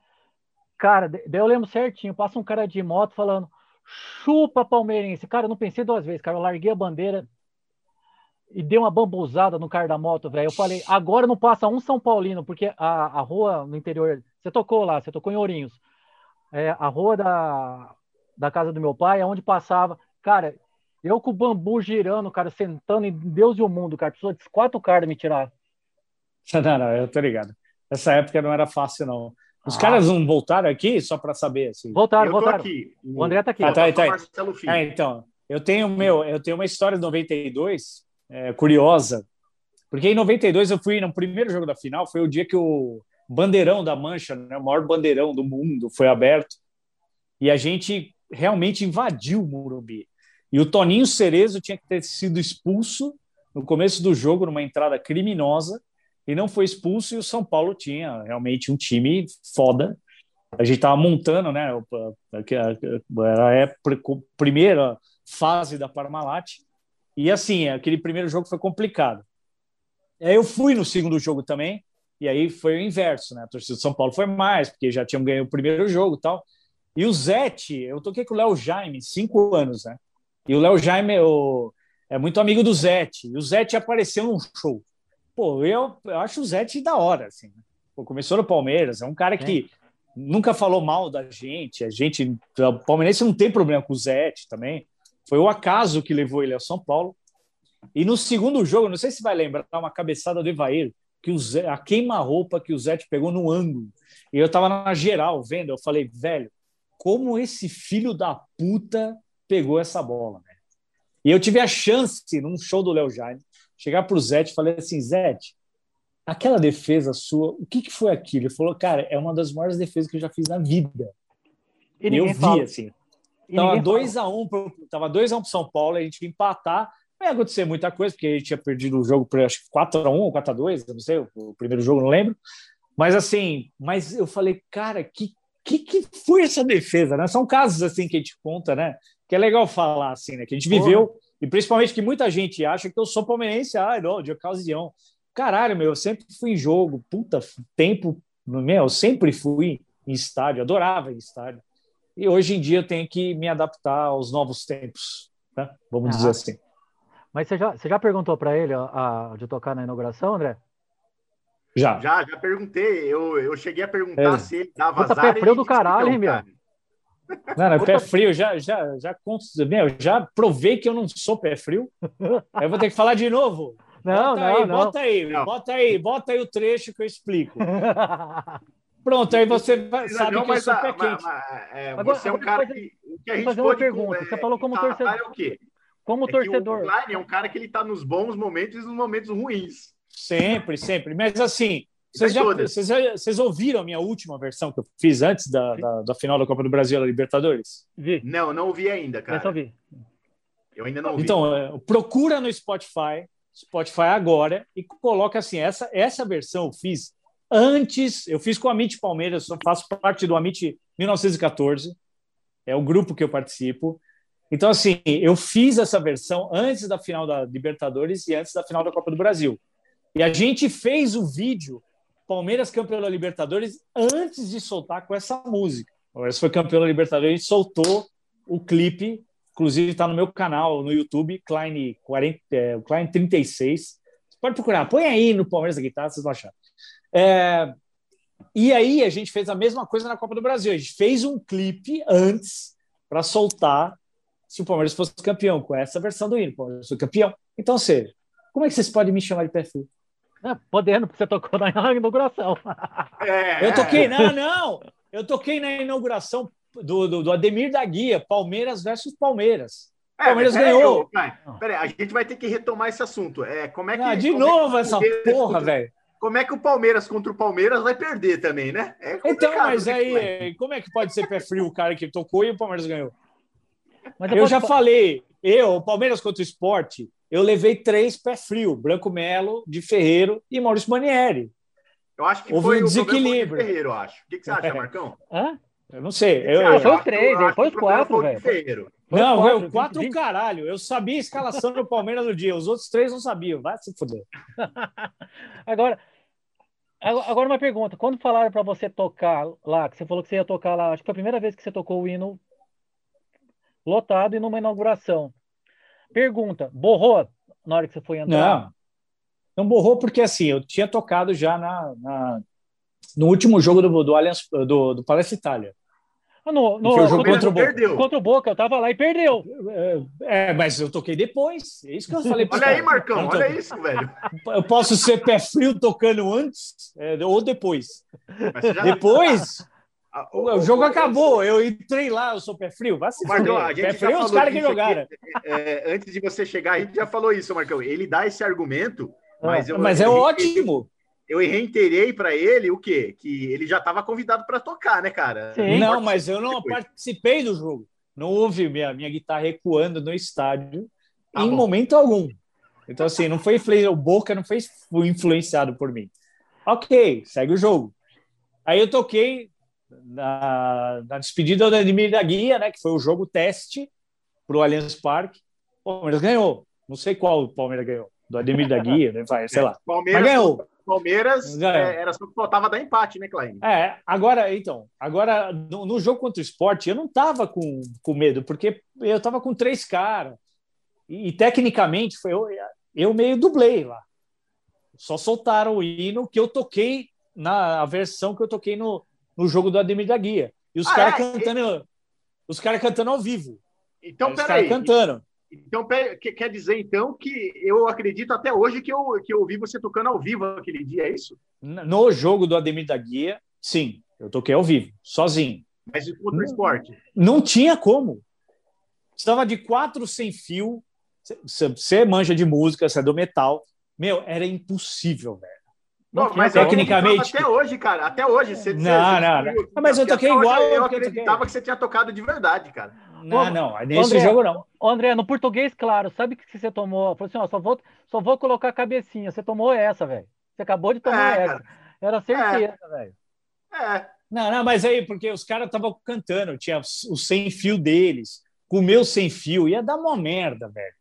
Cara, daí eu lembro certinho, passa um cara de moto falando, chupa palmeirense. Cara, eu não pensei duas vezes, cara. Eu larguei a bandeira e dei uma bambuzada no cara da moto, velho. Eu falei, agora não passa um São Paulino, porque a, a rua no interior. Você tocou lá, você tocou em Ourinhos. É, a rua da, da casa do meu pai é onde passava. Cara, eu com o bambu girando, cara, sentando em Deus e o mundo, cara. Precisou de quatro caras me tirar. Não, não, eu tô ligado. Essa época não era fácil, não. Os ah. caras não voltaram aqui só para saber assim. Voltaram, voltaram. Aqui. O André tá aqui. Ah, tá, tá. É, então, eu tenho meu, eu tenho uma história de 92 é, curiosa, porque em 92 eu fui no primeiro jogo da final, foi o dia que o bandeirão da Mancha, né, o maior bandeirão do mundo, foi aberto e a gente realmente invadiu o Morumbi. E o Toninho Cerezo tinha que ter sido expulso no começo do jogo numa entrada criminosa e não foi expulso, e o São Paulo tinha realmente um time foda. A gente estava montando, né? Era a primeira fase da Parmalat. E assim, aquele primeiro jogo foi complicado. Aí eu fui no segundo jogo também, e aí foi o inverso, né? A torcida do São Paulo foi mais, porque já tinham ganho o primeiro jogo e tal. E o Zete, eu toquei com o Léo Jaime, cinco anos, né? E o Léo Jaime o, é muito amigo do Zete. E o Zete apareceu num show. Pô, eu, eu acho o Zete da hora, assim. Né? Pô, começou no Palmeiras, é um cara que é. nunca falou mal da gente. A gente, o palmeirense não tem problema com o Zete também. Foi o acaso que levou ele ao São Paulo. E no segundo jogo, não sei se vai lembrar, uma cabeçada do Evair, que o Zé, a queima-roupa que o Zete pegou no ângulo. E eu tava na geral vendo, eu falei, velho, como esse filho da puta pegou essa bola, né? E eu tive a chance, num show do Léo Jaime, chegar pro Zete e falei assim, Zete, aquela defesa sua, o que, que foi aquilo? Ele falou, cara, é uma das maiores defesas que eu já fiz na vida. E, e eu vi, fala. assim. Tava 2x1 um pro, tava 2 a 1 um pro São Paulo, a gente ia empatar. Não ia acontecer muita coisa, porque a gente tinha perdido o jogo por acho que 4x1 ou 4x2, não sei, o primeiro jogo, não lembro. Mas assim, mas eu falei, cara, que que, que foi essa defesa, né? São casos assim que a gente conta, né? Que é legal falar assim, né? Que a gente viveu, e principalmente que muita gente acha que eu sou palmeirense, ah, não, de ocasião. Caralho, meu, eu sempre fui em jogo, puta, tempo, meu, eu sempre fui em estádio, adorava em estádio. E hoje em dia eu tenho que me adaptar aos novos tempos, né? Vamos ah, dizer assim. Mas você já, você já perguntou para ele a, a, de tocar na inauguração, André? Já. Já, já perguntei. Eu, eu cheguei a perguntar é. se ele dava Puta, azar. pé frio do caralho, hein, meu? Não, não, pé frio, já, já, já, meu, já provei que eu não sou pé frio. Aí eu vou ter que falar de novo. Não, bota não, aí, não. Bota aí, não. bota aí, bota aí o trecho que eu explico. Pronto, aí você sabe não, que eu sou pé quente. É, você é um cara que, que a gente fazer uma pergunta. É, você falou como torcedor. É o quê? Como é torcedor. O Klein é um cara que ele tá nos bons momentos e nos momentos ruins. Sempre, sempre. Mas assim, vocês, já, vocês, já, vocês ouviram a minha última versão que eu fiz antes da, da, da final da Copa do Brasil da Libertadores? Vi. Não, não ouvi ainda, cara. Eu vi. Eu ainda não ouvi. Então, é, procura no Spotify, Spotify agora, e coloca assim: essa, essa versão eu fiz antes, eu fiz com a Amit Palmeiras, eu faço parte do Amit 1914, é o grupo que eu participo. Então, assim, eu fiz essa versão antes da final da Libertadores e antes da final da Copa do Brasil. E a gente fez o vídeo Palmeiras campeão da Libertadores antes de soltar com essa música. O Palmeiras foi campeão da Libertadores, gente soltou o clipe, inclusive está no meu canal no YouTube, Klein, 40, é, Klein 36. Você pode procurar, põe aí no Palmeiras da Guitarra, vocês vão achar. É, e aí a gente fez a mesma coisa na Copa do Brasil. A gente fez um clipe antes para soltar se o Palmeiras fosse campeão, com essa versão do hino. O Palmeiras foi campeão. Então, seja, como é que vocês podem me chamar de perfil? É, podendo, porque você tocou na inauguração. É. Eu toquei, não, não. Eu toquei na inauguração do, do, do Ademir da Guia, Palmeiras versus Palmeiras. É, Palmeiras ganhou. Peraí, a gente vai ter que retomar esse assunto. É, como é que, ah, de é novo é essa porra, velho. Como é que o Palmeiras contra o Palmeiras vai perder também, né? É então, mas aí, como é que pode ser pé frio o cara que tocou e o Palmeiras ganhou? Mas eu, eu já falei, eu, o Palmeiras contra o esporte, eu levei três pé frio: Branco Melo, de Ferreiro e Maurício Manieri. Eu acho que Houve foi um desequilíbrio. De Ferreiro, acho. O que, que você acha, Marcão? Hã? Eu não sei. Eu, eu, foi os três, depois quatro, velho. Não, quatro, eu, quatro caralho. Eu sabia a escalação do Palmeiras no dia. Os outros três não sabiam. Vai se fuder. agora, agora uma pergunta. Quando falaram para você tocar lá, que você falou que você ia tocar lá, acho que foi a primeira vez que você tocou o hino lotado e numa inauguração. Pergunta, borrou na hora que você foi entrar? Não, não borrou porque assim, eu tinha tocado já na, na no último jogo do, do, Allianz, do, do Palestra Itália. Ah, no, no, jogo contra o Boca. Perdeu. Contra o Boca, eu tava lá e perdeu. É, é mas eu toquei depois. É isso que eu falei Olha aí, Marcão, olha isso, velho. Eu posso ser pé frio tocando antes é, ou depois. Depois, o, o jogo acabou, eu entrei lá, eu sou pé frio. Vai se Marcão, a gente pé frio os caras que jogaram. É, antes de você chegar, a gente já falou isso, Marcão. Ele dá esse argumento, ah, mas, eu, mas é eu, ótimo. Eu reiterei para ele o quê? Que ele já estava convidado para tocar, né, cara? Sim. Não, mas eu não depois. participei do jogo. Não houve minha, minha guitarra recuando no estádio tá em bom. momento algum. Então, assim, não foi o Boca não foi influenciado por mim. Ok, segue o jogo. Aí eu toquei na, na despedida do Ademir da Guia, né, que foi o jogo teste para o Allianz Parque. O Palmeiras ganhou. Não sei qual o Palmeiras ganhou. Do Ademir da Guia, né, sei lá. Palmeiras, Mas ganhou. Palmeiras é. era só que faltava dar empate, né, Clay? É, agora, então, agora no, no, jogo contra o esporte, eu não tava com, com medo, porque eu tava com três caras. E, e, tecnicamente foi eu, eu meio dublei lá. Só soltaram o hino que eu toquei na versão que eu toquei no, no jogo do Ademir da Guia. E os ah, caras é? cantando, os caras cantando ao vivo. Então, peraí. cantando. Então, quer dizer, então, que eu acredito até hoje que eu, que eu ouvi você tocando ao vivo aquele dia, é isso? No jogo do Ademir da Guia, sim, eu toquei ao vivo, sozinho. Mas e contra o esporte? Não tinha como. Estava de quatro sem fio. Você manja de música, você é do metal. Meu, era impossível, velho. Não, mas tecnicamente. Até hoje, cara. Até hoje. Você, não, você, não, não. Ah, mas eu toquei igual. Eu acreditava que você tinha tocado de verdade, cara. Não, não. Nesse André, jogo não. André, no português, claro. Sabe que você tomou? Falou assim: ó, só vou, só vou colocar a cabecinha. Você tomou essa, velho. Você acabou de tomar é, essa. Cara. Era certeza, é. velho. É. Não, não, mas aí, porque os caras estavam cantando, tinha o sem fio deles, com o meu sem fio, ia dar uma merda, velho.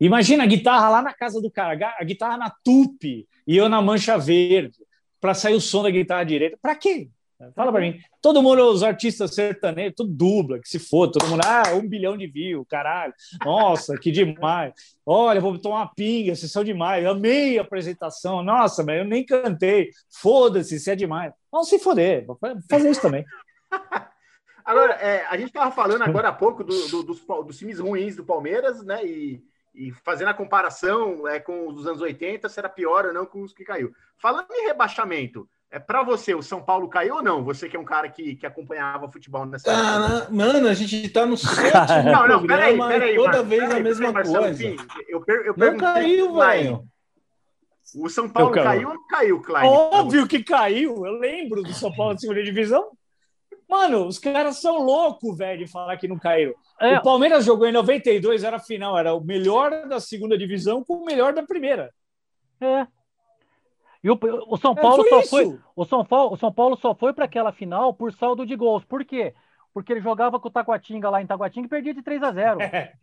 Imagina a guitarra lá na casa do cara, a guitarra na tupi e eu na mancha verde, para sair o som da guitarra direita. Para quê? Fala para mim. Todo mundo, os artistas sertanejos, tudo dubla, que se for, todo mundo, ah, um bilhão de views, caralho. Nossa, que demais. Olha, vou tomar uma pinga, vocês são demais. Amei a apresentação. Nossa, mas eu nem cantei. Foda-se, isso é demais. Vamos se foder, vou fazer isso também. Agora, é, a gente estava falando agora há pouco do, do, dos, dos times ruins do Palmeiras, né? E e fazendo a comparação é, com os dos anos 80, se era pior ou não com os que caiu. Falando em rebaixamento, é para você, o São Paulo caiu ou não? Você que é um cara que, que acompanhava futebol nessa ah, época. Mano, a gente tá no sétimo não, não, peraí, peraí, toda Marcos, vez peraí, a mesma peraí, coisa. Enfim, eu, per, eu não caiu, velho. O São Paulo caiu ou não caiu, Klein? Óbvio que caiu. Eu lembro do São Paulo na segunda divisão. Mano, os caras são loucos, velho, de falar que não caíram. É. O Palmeiras jogou em 92, era a final, era o melhor da segunda divisão com o melhor da primeira. É. E o, o São é, Paulo é, foi só foi, o São Paulo, o São Paulo só foi para aquela final por saldo de gols. Por quê? Porque ele jogava com o Taguatinga lá em Taguatinga e perdia de 3 a 0.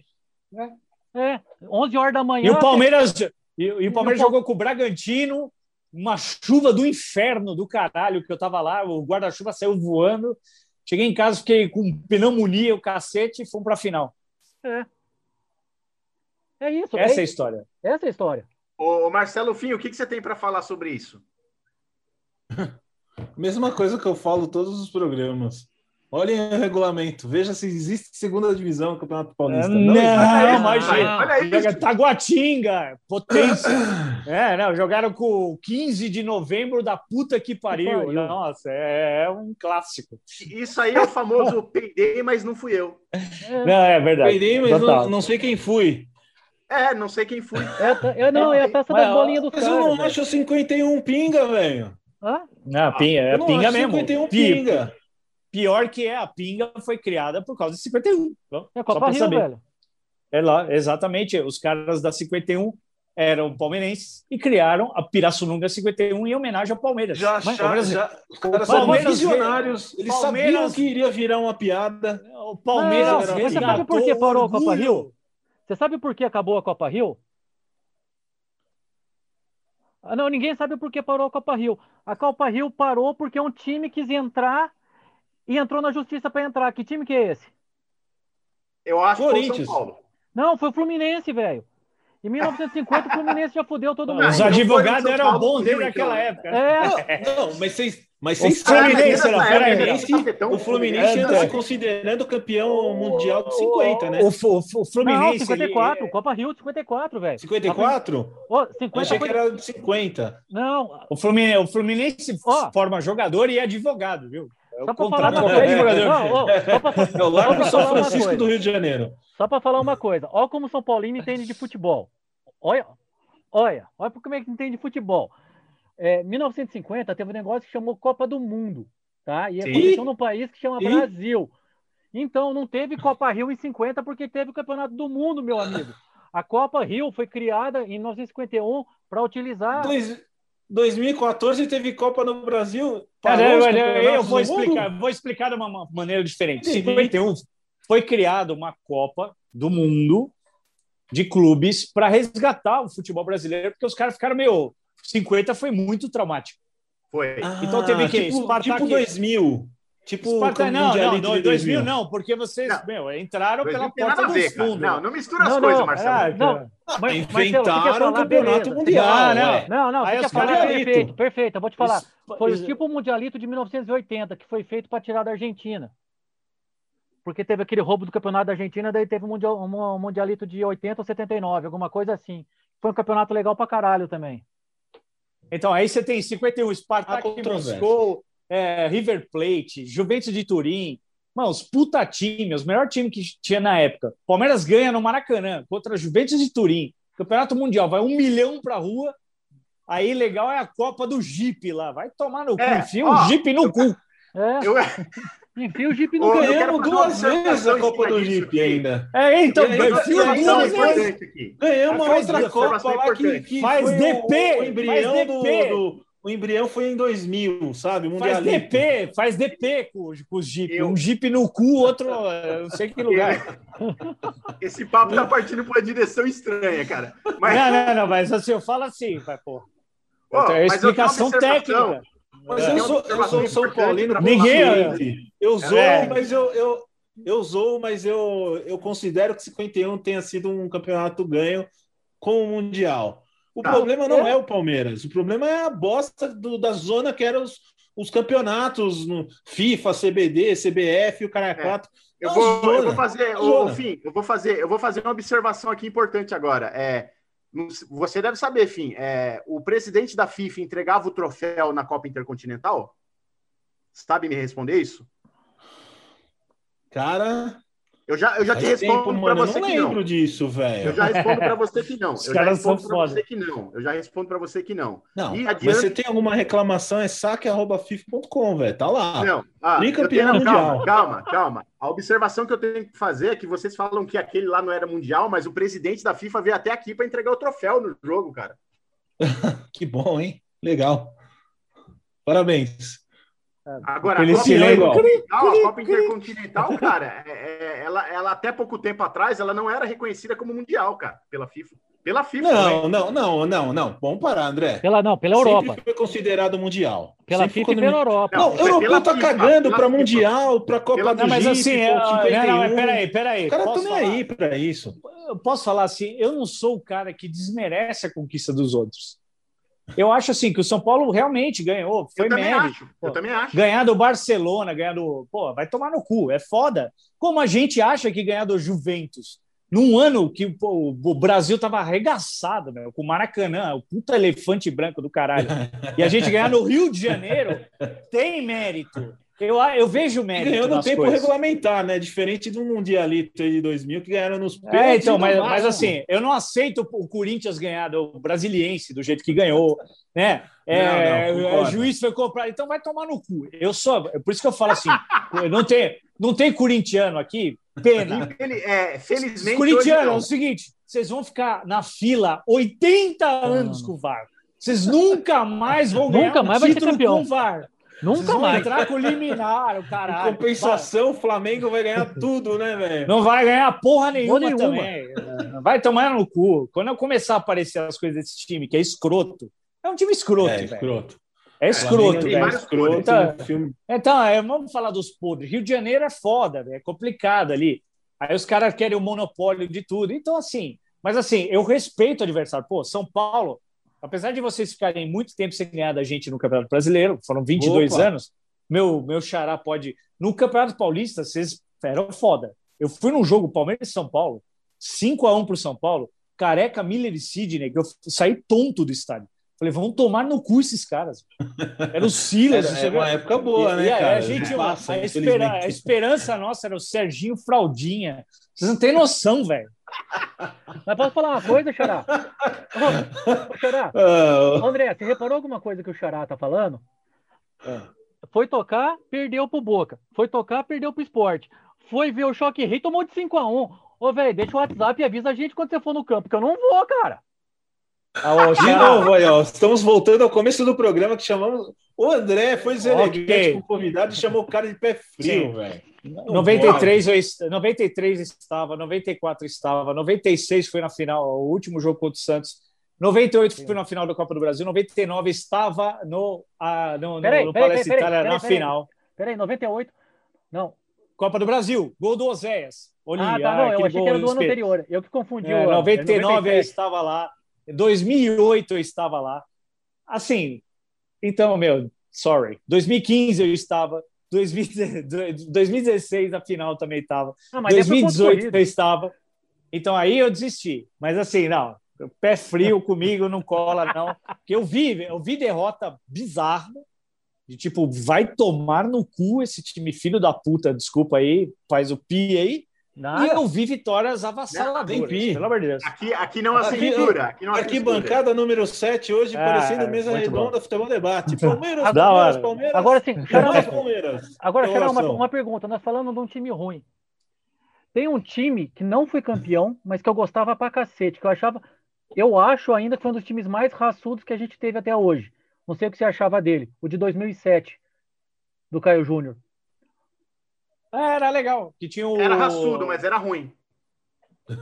É. é. 11 horas da manhã. E o Palmeiras, e, e o Palmeiras e jogou com o Bragantino, uma chuva do inferno do caralho que eu tava lá, o guarda-chuva saiu voando. Cheguei em casa, fiquei com pneumonia, o cacete e fomos para a final. É. É isso. Essa é, é a história. Essa é a história. Ô, Marcelo Fim, o que, que você tem para falar sobre isso? Mesma coisa que eu falo todos os programas. Olhem o regulamento, veja se existe segunda divisão do Campeonato Paulista. Não, não imagina. Olha aí. Taguatinga, potência. é, não, jogaram com 15 de novembro da puta que pariu. Nossa, é, é, um clássico. Isso aí é o famoso peidei, mas não fui eu. Não, é verdade. Peidei, mas não, não, sei quem fui. É, não sei quem fui. É, eu não, é a peça da bolinha do cara. Mas eu não acho 51 pinga, velho. Hã? Não, pinga, é pinga mesmo. 51 pinga. Pior que é, a pinga foi criada por causa de 51. Então, é a Copa Rio, saber. velho. É lá, exatamente. Os caras da 51 eram palmeirenses e criaram a Pirassununga 51 em homenagem ao Palmeiras. Já, Mas, já, Palmeiras, já. Os caras são visionários. Eles Palmeiras, sabiam que iria virar uma piada. O Palmeiras. Não, você sabe por que parou a Copa Rio? Você sabe por que acabou a Copa Rio? Ah, não, ninguém sabe por que parou a Copa Rio. A Copa Rio parou porque um time quis entrar e entrou na justiça para entrar. Que time que é esse? Eu acho que foi o São Paulo. Não, foi o Fluminense, velho. Em 1950, o Fluminense já fudeu todo mundo. Os advogados eram bons dele naquela época. É. Não, não mas vocês. Mas vocês Fluminense, não, Fluminense, o Fluminense anda se considerando campeão mundial de 50, né? O, o, o Fluminense. Não, 54, ele... Copa Rio de 54, velho. 54? Oh, 50 Achei foi... que era de 50. Não. O Fluminense, o Fluminense oh. forma jogador e é advogado, viu? É só para falar uma coisa. É o Largo São Francisco do Rio de Janeiro. Só para falar uma coisa. Olha como o São Paulino entende de futebol. Olha, olha, olha como é que entende de futebol. É, 1950 teve um negócio que chamou Copa do Mundo, tá? E aconteceu num país que chama Sim. Brasil. Então não teve Copa Rio em 50 porque teve o Campeonato do Mundo, meu amigo. A Copa Rio foi criada em 1951 para utilizar. Dois, 2014 teve Copa no Brasil. Caramba, eu vou explicar, vou explicar de uma maneira diferente. 51 foi criada uma Copa do Mundo de clubes para resgatar o futebol brasileiro, porque os caras ficaram meio 50 foi muito traumático. Foi. Ah, Então teve que tipo, Spartak- tipo 2000. Tipo Sparta, como não, não, Mundialito não, de 2000 não, porque vocês, Não. meu, entraram pela porta ver, cara. fundos. Não, não mistura as Não, coisas, não, Marcelo. Ah, Não, mas, Marcelo, Inventaram falar, o campeonato beleza. mundial. Não, não. Não, não, Aí falar perfeito, perfeito. Eu vou te falar. Isso- Foi isso- tipo o Mundialito de 1980, que foi feito para tirar da Argentina. Porque teve aquele roubo do campeonato da Argentina, daí teve um, mundial, um Mundialito de 80 ou 79, alguma coisa assim. Foi um campeonato legal pra caralho também. Então, aí você tem 51, Spartak. Moscou, é, River Plate, Juventus de Turim. Mano, os puta time, os melhores times que tinha na época. Palmeiras ganha no Maracanã contra Juventus de Turim. Campeonato Mundial, vai um milhão pra rua. Aí legal é a Copa do Jeep lá. Vai tomar no cu, É, enfia ó, um Jeep no cu. É, Eu, enfia o Jeep no eu Ganhamos uma duas vezes a Copa do Jeep ainda. É, então, enfia duas vezes. Ganhamos Faz outra Copa lá que, que Faz foi o- DP, o, embrião faz do, DP. do- O embrião foi em 2000, sabe? Faz Mundialito. DP, faz DP com, com os Jeep. Eu- Um Jeep no cu, outro, eu não sei que lugar. Esse papo tá partindo pra uma direção estranha, cara. Mas, Não, não, não, mas assim, eu falo assim, vai, pô. É eu explicação técnica. Mas É. eu sou, eu sou São Paulino Ninguém- consciente. Eu zoo, É. mas eu, eu, eu zoo, mas eu, eu considero que 51 tenha sido um campeonato ganho com o Mundial. O Tá. problema não é. o Palmeiras, o problema é a bosta do- da zona que eram os, os campeonatos no FIFA, CBD, CBF, o cara É. 4. Eu Não, vou, eu vou fazer, ô, Fim, eu vou fazer, eu vou fazer uma observação aqui importante agora. É, você deve saber, Fim, é, o presidente da FIFA entregava o troféu na Copa Intercontinental? Sabe me responder isso? Cara, Eu já, eu já te respondo tempo, para mano. Eu você não que não. lembro disso, Eu velho. já respondo para você que não. Os Eu caras são foda. você que não. Eu já respondo para você que não. Não, E mas adiante- você tem alguma reclamação, é saque.fif.com, velho. Tá lá. Não, ah, eu tenho- mundial. Calma, calma, calma. A observação que eu tenho que fazer é que vocês falam que aquele lá não era mundial, mas o presidente da FIFA veio até aqui para entregar o troféu no jogo, cara. Que bom, hein? Legal. Parabéns. Agora, a Aquele Copa, silêncio. Intercontinental, a Copa Intercontinental, cara, é- é- ela, ela até pouco tempo atrás, ela não era reconhecida como mundial, cara, pela FIFA. Pela FIFA. Não, não, não, não, não. Vamos parar, André. Pela, não, pela Sempre Europa. foi considerado mundial. Pela Sempre FIFA e pela Europa. Não, Não, o foi europeu tá FIFA, cagando pela pra FIFA. Mundial, pra Copa Pela- do Não, mas Jeep, assim, é, não, não, 51. mas peraí, peraí. O cara tá nem aí pra isso. Eu posso falar assim, eu não sou o cara que desmerece a conquista dos outros. Eu acho assim que o São Paulo realmente ganhou, foi eu mérito. acho. Eu também acho. Ganhar do Barcelona, ganhar do. Pô, vai tomar no cu, é foda. Como a gente acha que ganhar do Juventus, num ano que pô, o Brasil tava arregaçado, meu, com o Maracanã, o puta elefante branco do caralho, e a gente ganhar no Rio de Janeiro, tem mérito. Eu, eu vejo mérito. ganhou no tempo coisas. regulamentar, né? Diferente do Mundialito de 2000, que ganharam nos É, pênaltis então, e mas, mas assim, eu não aceito o Corinthians ganhar do Brasiliense do jeito que ganhou, né? É, Não, não, o concordo. juiz foi comprar, então vai tomar no cu. Eu sou, por isso que eu falo assim, não tem, não tem corintiano aqui, pena. É, felizmente. Corintiano, é o seguinte, vocês vão ficar na fila 80 anos com o VAR. Vocês nunca mais vão ganhar Nunca um mais vai ser título campeão. com o VAR. Nunca vão mais. entrar com o liminar, o Em caralho. compensação, o Flamengo vai ganhar tudo, né, velho? Não vai ganhar porra nenhuma, nenhuma. também. Vai tomar no cu. Quando eu começar a aparecer as coisas desse time, que é escroto, é um time escroto, É, velho. escroto. É escroto, velho. vários escroto Então-. Então, é, vamos falar dos podres. Rio de Janeiro é foda, velho, é complicado ali. Aí os caras querem o monopólio de tudo. Então, assim, mas assim, eu respeito o adversário. Pô, São Paulo, apesar de vocês ficarem muito tempo sem ganhar da gente no Campeonato Brasileiro, foram 22 Opa. anos, meu, meu xará pode. No Campeonato Paulista, vocês eram foda. Eu fui num jogo Palmeiras e São Paulo, 5 a 1 pro São Paulo, Careca, Miller e Sidney, que eu saí tonto do estádio. Falei, vão tomar no cu esses caras. Era o Silas. Era, sei era o uma época boa, E- né, e cara? A, gente, Passa, a, espera- a esperança nossa era o Serginho Fraldinha. Vocês não têm noção, velho. Mas posso falar uma coisa, Xará? Ô, Xará, Ah, André, você reparou alguma coisa que o Xará tá falando? É. Foi tocar, perdeu pro Boca. Foi tocar, perdeu pro esporte. Foi ver o choque rei, tomou de 5x1. Ô, velho, deixa o WhatsApp e avisa a gente quando você for no campo, que eu não vou, cara. Ah, ô, de novo, aí, ó, estamos voltando ao começo do programa que chamamos. O André foi deselegante Ok. com o convidado e chamou o cara de pé frio, velho. Não 93, eu, est- 93 estava, 94 estava, 96 foi na final, o último jogo contra o Santos. 98 fui na final da Copa do Brasil, 99 estava no, uh, no, peraí, no peraí, Palestra peraí, Itália peraí, na peraí. final. Peraí, 98? Não. Copa do Brasil, gol do Oséias. Olha, ah, tá, não, eu achei que era do ano anterior. Eu que confundi É, o ano. 99 eu 97. estava lá. 2008 eu estava lá. Assim, então, meu, sorry. 2015 eu estava. 2000 2016 a final também estava. Ah, mas aí foi ponto 2018 corrido. eu estava. Então aí eu desisti. Mas assim, não, pé frio comigo não cola, não. Porque eu vi, eu vi derrota bizarra. De tipo, vai tomar no cu esse time filho da puta, desculpa aí, faz o pi aí. E Nada. eu vi vitórias avassaladoras, pelo amor de Deus. Aqui, aqui não há Aqui- censura. Aqui não há Aqui, bancada número 7, hoje Ah, parecendo mesa redonda, futebol debate. Palmeiras, Da Palmeiras, hora. Palmeiras. Agora sim, Palmeiras. agora Xará, uma, uma pergunta. Nós falamos de um time ruim. Tem um time que não foi campeão, mas que eu gostava pra cacete, que eu achava. Eu acho ainda que foi um dos times mais raçudos que a gente teve até hoje. Não sei o que você achava dele. O de 2007, do Caio Júnior. É, Era legal. Que tinha o... Era raçudo, mas era ruim.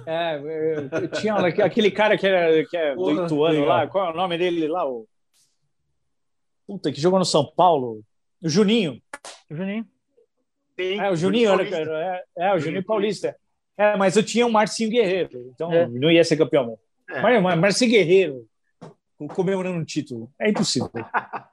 É, tinha aquele cara que, era, que é do Porra, Ituano legal. lá. Qual é o nome dele lá? O... Puta, que jogou no São Paulo. O Juninho. Juninho. Tem É, o Juninho. era- era- é, é, o Juninho Paulista. É, mas eu tinha o Marcinho Guerreiro. Então É. não ia ser campeão. É. Mas, mas Marcinho Guerreiro comemorando um título. É impossível.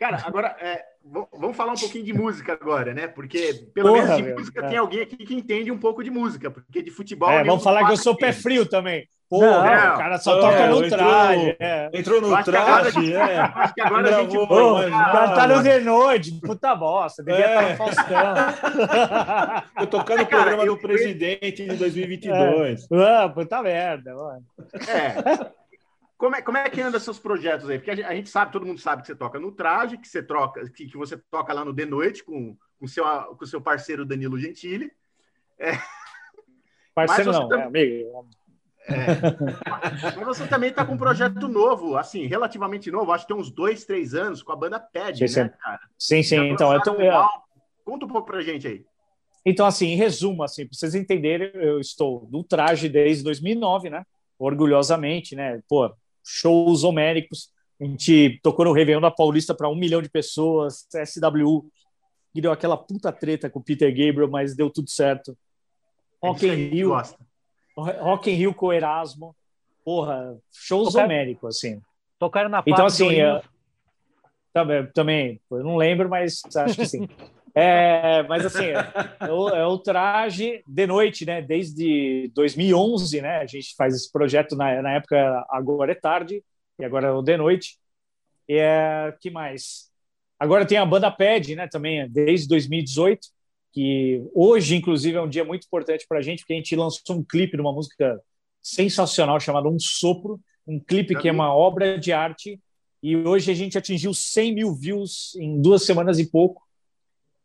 Cara, agora, é, vamos falar um pouquinho de música agora, né? Porque, pelo Porra, menos de meu, música, é. tem alguém aqui que entende um pouco de música, porque de futebol. É, vamos falar que eu sou pé frio também. Não. Porra, o cara só É, toca no entrou- traje. é. Entrou no traje, gente- é. Acho que agora a gente Gravou, foi. Ô, mas- o cara tá no The Noite, puta bosta, devia É. estar no Faustão. Eu tocar no Cara, programa do presidente de 2022. Ah, puta merda, mano. É. Como é, como é que anda seus projetos aí? Porque a gente, sabe, todo mundo sabe que você toca no traje, que você troca, que, que você toca lá no The Noite com o seu, com seu parceiro Danilo Gentili. Parceiro Mas você não, é amigo. Mas você também está com um projeto novo, assim, relativamente novo, acho que tem uns dois, três anos, com a banda Pad, Sim, né, sim. cara? Sim, sim. Então, eu lançaram tô, álbum. Conta um pouco pra gente aí. então, assim, em resumo, assim, para vocês entenderem, eu estou no traje desde 2009, né? Orgulhosamente, né? Pô, shows homéricos. A gente tocou no Réveillon da Paulista para um milhão de pessoas, SWU, que deu aquela puta treta com o Peter Gabriel, mas deu tudo certo. É Rock in Rio, gosta. Rock in Rio com o Erasmo. Porra, shows Tocar- homéricos, assim. Tocaram na Então, assim, Ourinhos. Também, também, eu não lembro, mas acho que sim. É, mas assim, é o, é o traje de noite, né? Desde 2011, né? A gente faz esse projeto na, na época Agora é Tarde e agora é o de noite. E é, que mais? Agora tem a banda Pad, né? Também desde 2018, que hoje, inclusive, é um dia muito importante para a gente, porque a gente lançou um clipe de uma música sensacional chamada Um Sopro, um clipe que é uma obra de arte e hoje a gente atingiu 100 mil views em duas semanas e pouco.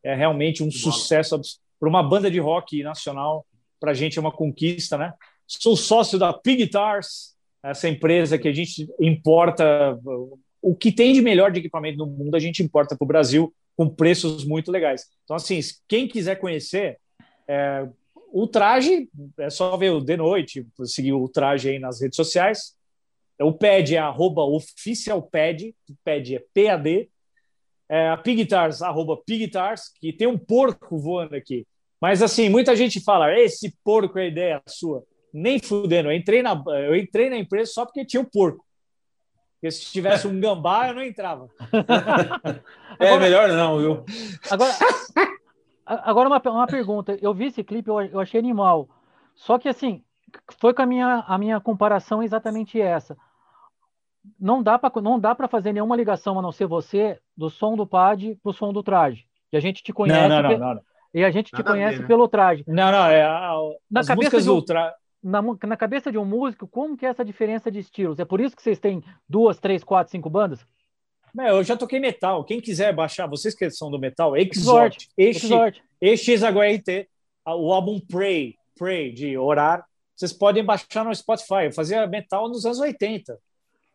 É realmente um sucesso para uma banda de rock nacional. Para a gente é uma conquista, né? Sou sócio da Pig Guitars, essa empresa que a gente importa o que tem de melhor de equipamento no mundo, a gente importa para o Brasil com preços muito legais. Então, assim, quem quiser conhecer, é, o traje é só ver o de noite, seguir o traje aí nas redes sociais. O PAD é arroba oficialpad, PAD é PAD. É, a Pigtars, arroba Pigtars, que tem um porco voando aqui. Mas assim, muita gente fala, esse porco é ideia sua. Nem fudendo, eu entrei na, eu entrei na empresa só porque tinha o um porco. Porque se tivesse um gambá, eu não entrava. é agora, melhor não, viu? Agora, agora uma, uma pergunta. Eu vi esse clipe, eu, eu achei animal. Só que assim, foi com a minha, a minha comparação exatamente essa. Não dá para não dá para fazer nenhuma ligação a não ser você do som do pad pro som do traje. E a gente te conhece não, não, pe... não, não. e a gente te Nada a conhece ver, né? pelo traje. Não, não, é a, Na as cabeça de um- do tra... Na, na cabeça de um músico, como que é essa diferença de estilos? É por isso que vocês têm duas, três, quatro, cinco bandas? Meu, eu já toquei metal. Quem quiser baixar, vocês que são do metal, Exort, Exort, Exort. EXHRT, o álbum Pray, Pray, de orar, vocês podem baixar no Spotify. Eu fazia metal nos anos 80.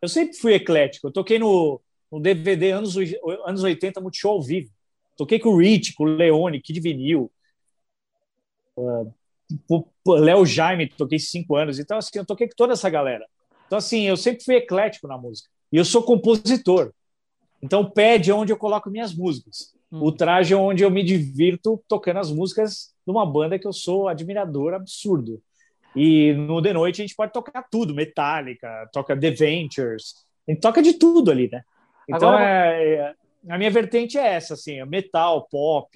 Eu sempre fui eclético. Eu toquei no, no DVD anos, anos 80 Multishow ao vivo. Toquei com o Rich, com o Leone, Kid Vinil, uh, Léo Jaime, toquei cinco anos. Então, assim, eu toquei com toda essa galera. Então, assim, eu sempre fui eclético na música. E eu sou compositor. Então, o pad é onde eu coloco minhas músicas. Hum. O traje é onde eu me divirto tocando as músicas de uma banda que eu sou admirador absurdo. E no The Noite a gente pode tocar tudo, Metallica, toca The Ventures, a gente toca de tudo ali, né? Então, Agora... é, é, a minha vertente é essa, assim, é metal, pop,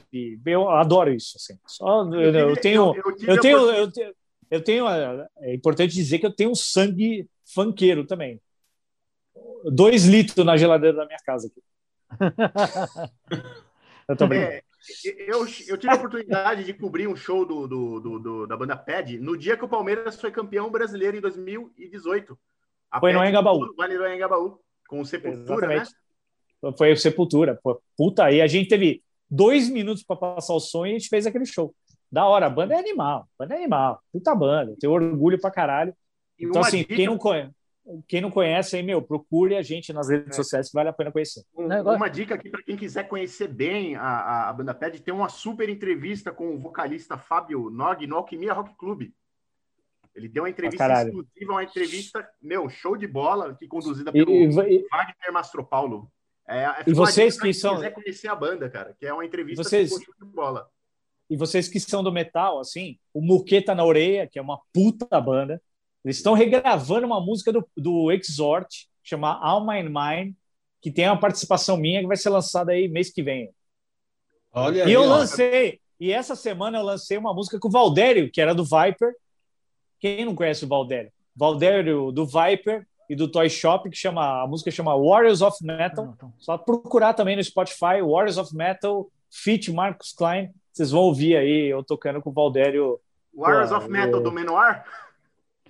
eu adoro isso, assim. Só, eu, eu tenho, eu, eu, tenho, eu tenho, eu tenho, é importante dizer que eu tenho um sangue funkeiro também. Dois litros na geladeira da minha casa aqui. eu tô brincando. É, eu, eu tive a oportunidade de cobrir um show do, do, do, do, da banda PED no dia que o Palmeiras foi campeão brasileiro em 2018. A foi no Engabaú. Vai no Engabaú, com o Sepultura, né? Exatamente. né? Foi o Sepultura. Puta, aí a gente teve dois minutos para passar o som e a gente fez aquele show. Da hora, a banda é animal, a banda é animal, puta banda, tenho orgulho pra caralho. Então, assim, dica... quem não conhece, quem não conhece aí, meu, procure a gente nas redes é. sociais que vale a pena conhecer. Uma dica aqui para quem quiser conhecer bem a, a banda Ped, tem uma super entrevista com o vocalista Fábio Nog no Alquimia Rock Club. Ele deu uma entrevista ah, exclusiva, uma entrevista, meu, show de bola, que conduzida pelo e, e, Wagner Mastropaulo. É, é e vocês que são. quiser conhecer a banda, cara, que é uma entrevista vocês... show de bola. E vocês que são do metal, assim, o Muqueta na Orelha, que é uma puta banda. Eles estão regravando uma música do, do Exhort, chama Alma in Mine, que tem uma participação minha que vai ser lançada aí mês que vem. Olha e aí, eu lancei, e essa semana eu lancei uma música com o Valdério, que era do Viper. Quem não conhece o Valdério? Valdério do Viper e do Toy Shop, que chama a música chama Warriors of Metal. Só procurar também no Spotify Warriors of Metal, feat Marcus Klein. Vocês vão ouvir aí eu tocando com o Valdério. Warriors of Metal do Menor?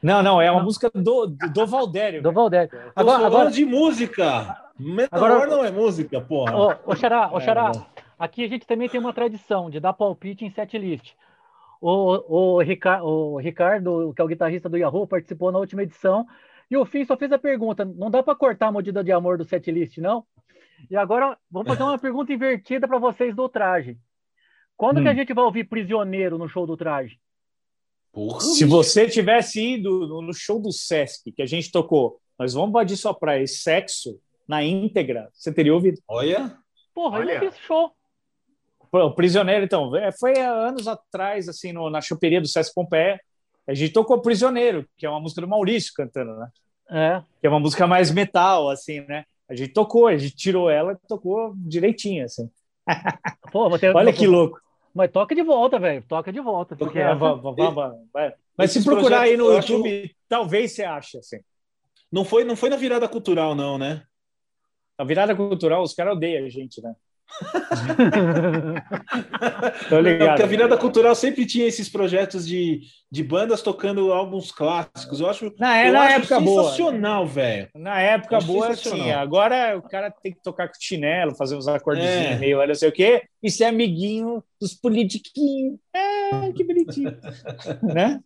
Não, não, é uma não. música do, do Valdério. Do Valdério. Agora, agora de música. Agora, não é música, porra. Ô, ô Xará, ô Xará, é, aqui a gente também tem uma tradição de dar palpite em set list. O, o, Ricardo, o Ricardo, que é o guitarrista do Yahoo, participou na última edição. E o Fim só fez a pergunta: não dá para cortar a medida de amor do set list, não? E agora vamos fazer uma pergunta invertida para vocês do traje. Quando hum. que a gente vai ouvir Prisioneiro no show do traje? Porra, Se você tivesse ido no show do Sesc, que a gente tocou, nós vamos invadir sua praia, sexo, na íntegra, você teria ouvido. Olha. Porra, Olha. eu fiz show. O Prisioneiro, então, é, foi anos atrás, assim, no, na choperia do Sesc Pompeia, a gente tocou Prisioneiro, que é uma música do Maurício cantando, né? É. Que é uma música mais metal, assim, né? A gente tocou, a gente tirou ela e tocou direitinho, assim. Pô, você... Olha que louco. Mas toca de volta, velho. Toca de volta. Porque é, essa... Mas se procurar aí no YouTube, acho... talvez você ache, assim. Não foi, não foi na virada cultural, não, né? Na virada cultural, os caras odeiam a gente, né? Tô ligado. porque a virada cultural sempre tinha esses projetos de, de bandas tocando álbuns clássicos. Eu acho, na, é, eu na acho época sensacional, velho. Na época boa, sim. Agora o cara tem que tocar com chinelo, fazer uns acordezinhos é. meio, não sei o quê, e ser amiguinho dos politiquinhos. É, que bonitinho. né?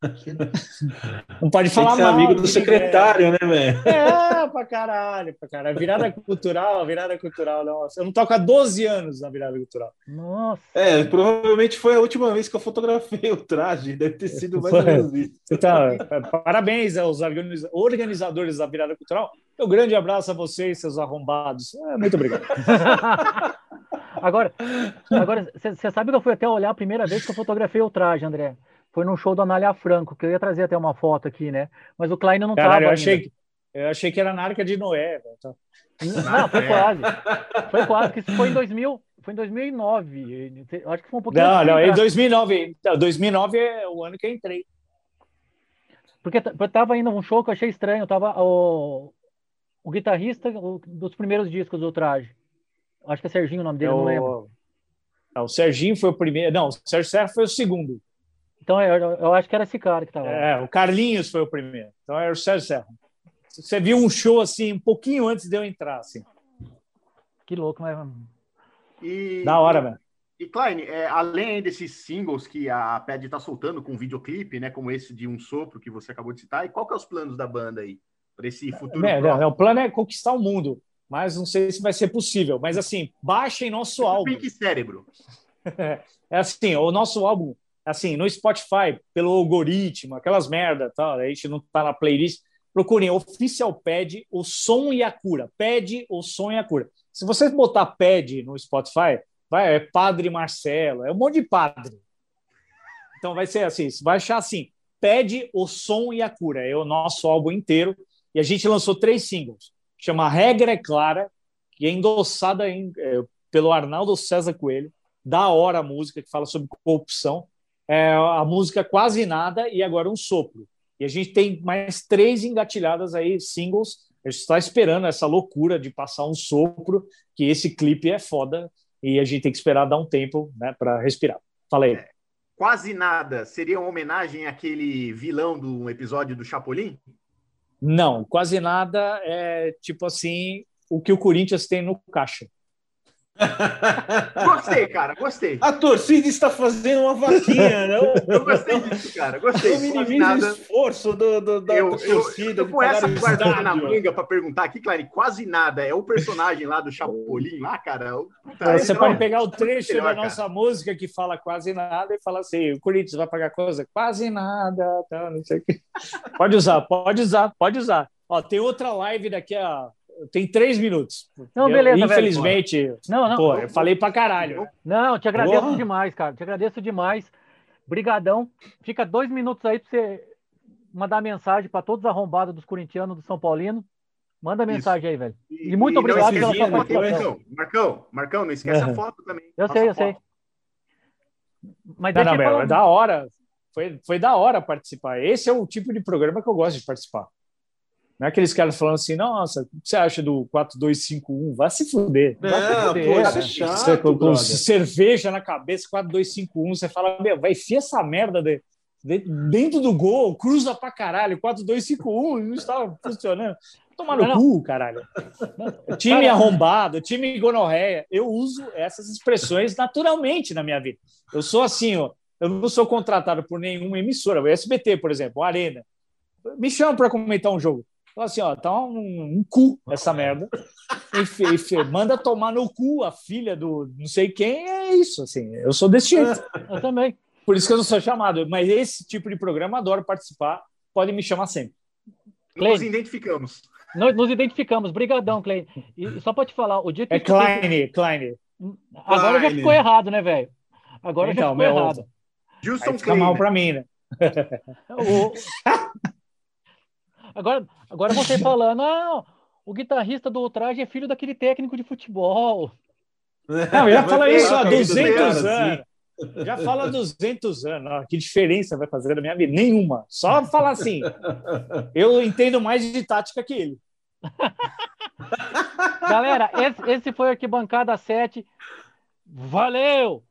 Não pode falar mal. amigo do secretário, né, velho? É, pra caralho, pra caralho. Virada cultural, virada cultural, nossa. Eu não toco há 12 anos na virada cultural. Nossa. É, provavelmente foi a última vez que eu fotografei o traje. Deve ter sido mais ou menos isso. Então, parabéns aos organizadores da virada cultural. Um grande abraço a vocês, seus arrombados. É, muito obrigado. agora, agora você sabe que eu fui até olhar a primeira vez que eu fotografei o traje, André foi num show do Anália Franco, que eu ia trazer até uma foto aqui, né? Mas o Klein não estava. Eu achei, que, eu achei que era na Arca de Noé. Tá? Não, foi quase. Foi quase, que isso foi em 2000, foi em 2009. Eu acho que foi um pouquinho. Não, não, em 2009. 2009 é o ano que eu entrei. Porque eu tava indo um show que eu achei estranho. Eu tava o, o guitarrista o, dos primeiros discos do Traje. Acho que é Serginho o nome dele, é o, não lembro. É, o Serginho foi o primeiro. Não, o Sérgio Serra foi o segundo. Então eu, eu, acho que era esse cara que estava. É, o Carlinhos foi o primeiro. Então era o Sérgio Serra. Você viu um show assim, um pouquinho antes de eu entrar, assim. Que louco, mas. E, da hora, velho. E, Klein, é, além desses singles que a PED está soltando com videoclipe, né? Como esse de Um Sopro que você acabou de citar, e qual que é os planos da banda aí? Para esse futuro? É, é, o plano é conquistar o mundo, mas não sei se vai ser possível. Mas assim, baixem nosso tipo álbum. Pink Cérebro. é assim, o nosso álbum assim, no Spotify, pelo algoritmo, aquelas merda, tal, a gente não tá na playlist, procurem oficial pad, o som e a cura. Pad, o som e a cura. Se você botar pad no Spotify, vai, é Padre Marcelo, é um monte de padre. Então vai ser assim, você vai achar assim, pede o som e a cura, é o nosso álbum inteiro. E a gente lançou três singles. Chama Regra é Clara, que é endossada em, é, pelo Arnaldo César Coelho. Da hora a música, que fala sobre corrupção. É, a música Quase Nada e agora Um Sopro. E a gente tem mais três engatilhadas aí, singles. A gente está esperando essa loucura de passar um sopro, que esse clipe é foda e a gente tem que esperar dar um tempo né, para respirar. Fala aí. É, quase nada seria uma homenagem àquele vilão do episódio do Chapolin? Não, quase nada é tipo assim o que o Corinthians tem no caixa. Gostei, cara, gostei. A torcida está fazendo uma vaquinha, não? Eu gostei disso, cara, gostei. Eu minimizo nada. o esforço do, do, da, eu, torcida. Eu, eu, com essa guardada na manga para perguntar aqui, Clary, quase nada. É o personagem lá do Chapolin, lá, cara. Puta, Você pode pegar o trecho melhor, da nossa cara. música que fala quase nada e falar assim: o Corinthians vai pagar coisa? Quase nada, tá, não sei o que. Pode usar, pode usar, pode usar. Ó, tem outra live daqui a tem três minutos. Não, beleza. Eu, infelizmente, velho. não, não. Pô, eu falei pra caralho. Não, te agradeço Porra. demais, cara. Te agradeço demais. Brigadão. Fica dois minutos aí pra você mandar mensagem para todos os arrombados dos corintianos do São Paulino. Manda mensagem Isso. aí, velho. E, e muito e obrigado pela sua participação. Marcão, Marcão, não esquece uhum. a foto também. Eu sei, eu sei. Mas não, não, é da hora. Foi, foi da hora participar. Esse é o tipo de programa que eu gosto de participar. Não é aqueles caras falando assim, nossa, o que você acha do 4251? Vai se fuder. Vai se fuder. Pô, é chato, você, com, com cerveja na cabeça, 4251, você fala, meu, vai enfiar essa merda de, de, dentro do gol, cruza pra caralho, 4251, não estava funcionando. Tomar no cu, caralho. time arrombado, time gonorreia. Eu uso essas expressões naturalmente na minha vida. Eu sou assim, ó. Eu não sou contratado por nenhuma emissora. O SBT, por exemplo, Arena. Me chama para comentar um jogo. Fala assim, ó, tá um, um cu essa merda. E, e, manda tomar no cu a filha do não sei quem, é isso, assim. Eu sou desse jeito. Eu também. Por isso que eu não sou chamado. Mas esse tipo de programa, adoro participar. Pode me chamar sempre. Nos identificamos. Nós nos identificamos. Brigadão, Klein. E só para te falar, o dia que... É Klein, Klein. Agora Klein. já ficou errado, né, velho? Agora então, já ficou errado. Gilson Klein. mal para mim, né? o... Agora, agora você falando, ah, o guitarrista do Ultraje é filho daquele técnico de futebol. Não, já fala isso há 200 anos. Já fala há 200 anos. Que diferença vai fazer na minha vida? Nenhuma. Só falar assim. Eu entendo mais de tática que ele. Galera, esse, esse foi o Arquibancada 7. Valeu!